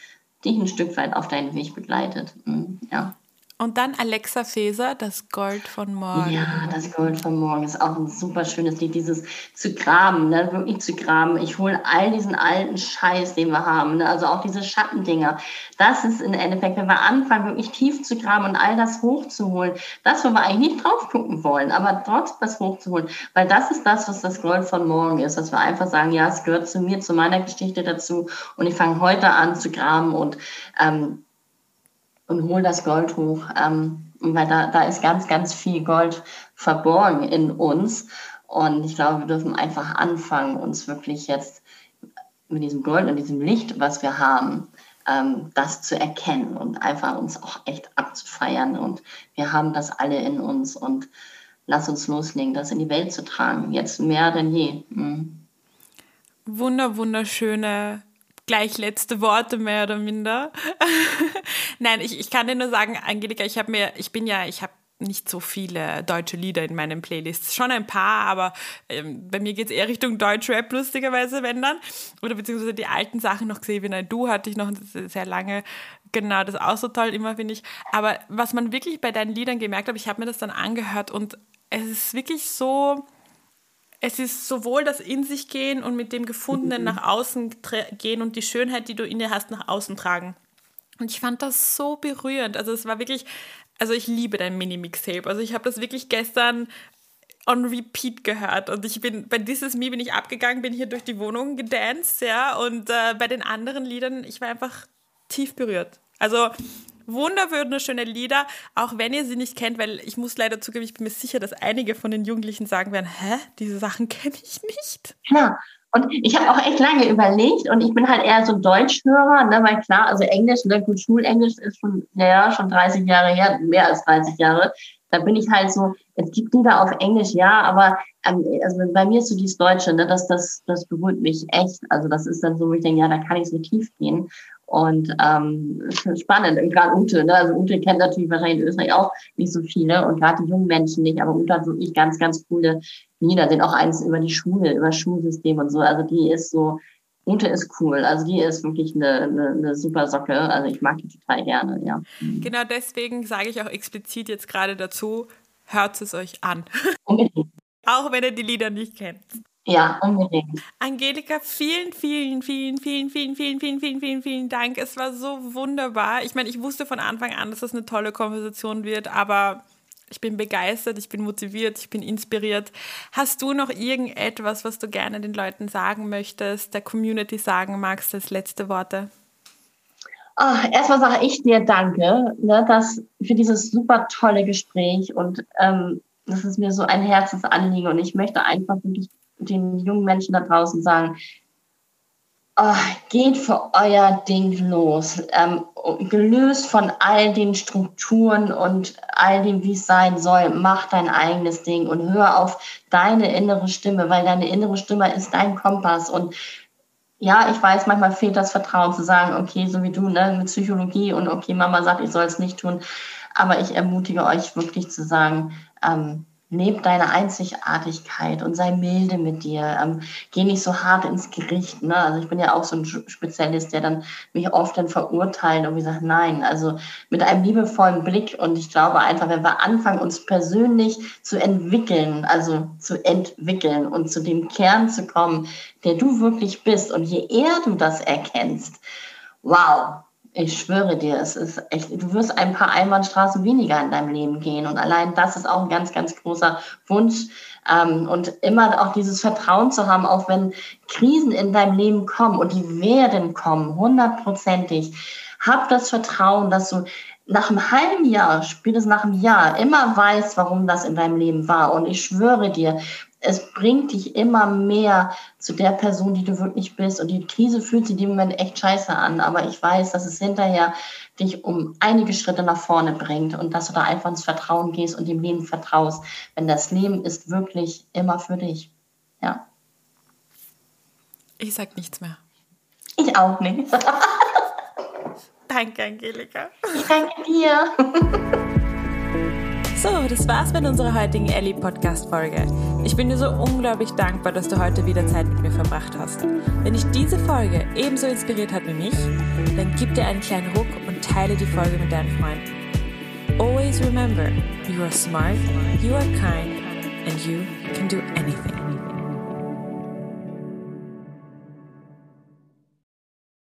dich ein Stück weit auf deinen Weg begleitet. Mhm, ja. Und dann Alexa Feser, das Gold von morgen. Ja, das Gold von morgen ist auch ein super schönes Lied. Dieses zu graben, ne? wirklich zu graben. Ich hole all diesen alten Scheiß, den wir haben, ne? also auch diese Schattendinger. Das ist im Endeffekt, wenn wir anfangen, wirklich tief zu graben und all das hochzuholen, das, wo wir eigentlich nicht drauf gucken wollen, aber trotzdem das hochzuholen. Weil das ist das, was das Gold von morgen ist. Dass wir einfach sagen, ja, es gehört zu mir, zu meiner Geschichte dazu. Und ich fange heute an zu graben und ähm, und hol das Gold hoch, ähm, weil da, da ist ganz, ganz viel Gold verborgen in uns. Und ich glaube, wir dürfen einfach anfangen, uns wirklich jetzt mit diesem Gold und diesem Licht, was wir haben, ähm, das zu erkennen und einfach uns auch echt abzufeiern. Und wir haben das alle in uns. Und lass uns loslegen, das in die Welt zu tragen. Jetzt mehr denn je. Mhm. Wunder, wunderschöne gleich letzte Worte mehr oder minder. (laughs) Nein, ich, ich kann dir nur sagen, Angelika, ich habe mir, ich bin ja, ich habe nicht so viele deutsche Lieder in meinen Playlists. Schon ein paar, aber ähm, bei mir geht es eher Richtung Deutschrap, lustigerweise, wenn dann. Oder beziehungsweise die alten Sachen noch gesehen, wie Du hatte ich noch sehr lange. Genau, das ist auch so toll, immer finde ich. Aber was man wirklich bei deinen Liedern gemerkt hat, ich habe mir das dann angehört und es ist wirklich so, es ist sowohl das in sich gehen und mit dem Gefundenen mhm. nach außen gehen und die Schönheit, die du in dir hast, nach außen tragen. Und ich fand das so berührend. Also es war wirklich, also ich liebe dein Mini-Mixtape. Also ich habe das wirklich gestern on repeat gehört und ich bin bei This Me bin ich abgegangen, bin hier durch die Wohnung gedanced, ja, und äh, bei den anderen Liedern, ich war einfach tief berührt. Also wunderschöne Lieder, auch wenn ihr sie nicht kennt, weil ich muss leider zugeben, ich bin mir sicher, dass einige von den Jugendlichen sagen werden, hä, diese Sachen (laughs) kenne ich nicht. Klar. Und ich habe auch echt lange überlegt und ich bin halt eher so Deutschhörer, ne, weil klar, also Englisch, ne, gut, Schulenglisch ist schon, ja, schon 30 Jahre her, mehr als 30 Jahre. Da bin ich halt so, es gibt Lieder auf Englisch, ja, aber ähm, also bei mir ist so dieses Deutsche, ne, das, das, das berührt mich echt. Also das ist dann so, wo ich denke, ja, da kann ich so tief gehen. Und ähm, spannend, gerade Ute, ne? also Ute kennt natürlich wahrscheinlich in Österreich auch nicht so viele und gerade die jungen Menschen nicht, aber Ute hat wirklich ganz, ganz coole Lieder, sind auch eins über die Schule, über das Schulsystem und so. Also die ist so, Ute ist cool, also die ist wirklich eine, eine, eine super Socke, also ich mag die total gerne, ja. Genau deswegen sage ich auch explizit jetzt gerade dazu, hört es euch an. (laughs) auch wenn ihr die Lieder nicht kennt. Ja, unbedingt. Angelika, vielen, vielen, vielen, vielen, vielen, vielen, vielen, vielen, vielen, vielen Dank. Es war so wunderbar. Ich meine, ich wusste von Anfang an, dass das eine tolle Konversation wird, aber ich bin begeistert, ich bin motiviert, ich bin inspiriert. Hast du noch irgendetwas, was du gerne den Leuten sagen möchtest, der Community sagen magst, als letzte Worte? Oh, erstmal sage ich dir Danke ne, dass, für dieses super tolle Gespräch und ähm, das ist mir so ein Herzensanliegen und ich möchte einfach wirklich den jungen Menschen da draußen sagen, oh, geht für euer Ding los. Ähm, gelöst von all den Strukturen und all dem, wie es sein soll, mach dein eigenes Ding und hör auf deine innere Stimme, weil deine innere Stimme ist dein Kompass und ja, ich weiß, manchmal fehlt das Vertrauen zu sagen, okay, so wie du, ne, mit Psychologie und okay, Mama sagt, ich soll es nicht tun. Aber ich ermutige euch wirklich zu sagen, ähm, Leb deine Einzigartigkeit und sei milde mit dir. Ähm, geh nicht so hart ins Gericht. Ne? Also ich bin ja auch so ein Spezialist, der dann mich oft dann verurteilt und wie sagt, nein, also mit einem liebevollen Blick. Und ich glaube einfach, wenn wir anfangen, uns persönlich zu entwickeln, also zu entwickeln und zu dem Kern zu kommen, der du wirklich bist. Und je eher du das erkennst, wow, ich schwöre dir, es ist echt, du wirst ein paar Einbahnstraßen weniger in deinem Leben gehen. Und allein das ist auch ein ganz, ganz großer Wunsch. Ähm, und immer auch dieses Vertrauen zu haben, auch wenn Krisen in deinem Leben kommen und die werden kommen, hundertprozentig. Hab das Vertrauen, dass du nach einem halben Jahr, spätestens nach einem Jahr, immer weißt, warum das in deinem Leben war. Und ich schwöre dir, es bringt dich immer mehr zu der Person, die du wirklich bist. Und die Krise fühlt sich in dem Moment echt scheiße an. Aber ich weiß, dass es hinterher dich um einige Schritte nach vorne bringt und dass du da einfach ins Vertrauen gehst und dem Leben vertraust. Wenn das Leben ist wirklich immer für dich. Ja. Ich sag nichts mehr. Ich auch nicht. (laughs) danke, Angelika. Ich danke dir. (laughs) So, das war's mit unserer heutigen Ellie Podcast Folge. Ich bin dir so unglaublich dankbar, dass du heute wieder Zeit mit mir verbracht hast. Wenn dich diese Folge ebenso inspiriert hat wie mich, dann gib dir einen kleinen Ruck und teile die Folge mit deinen Freunden. Always remember, you are smart, you are kind and you can do anything.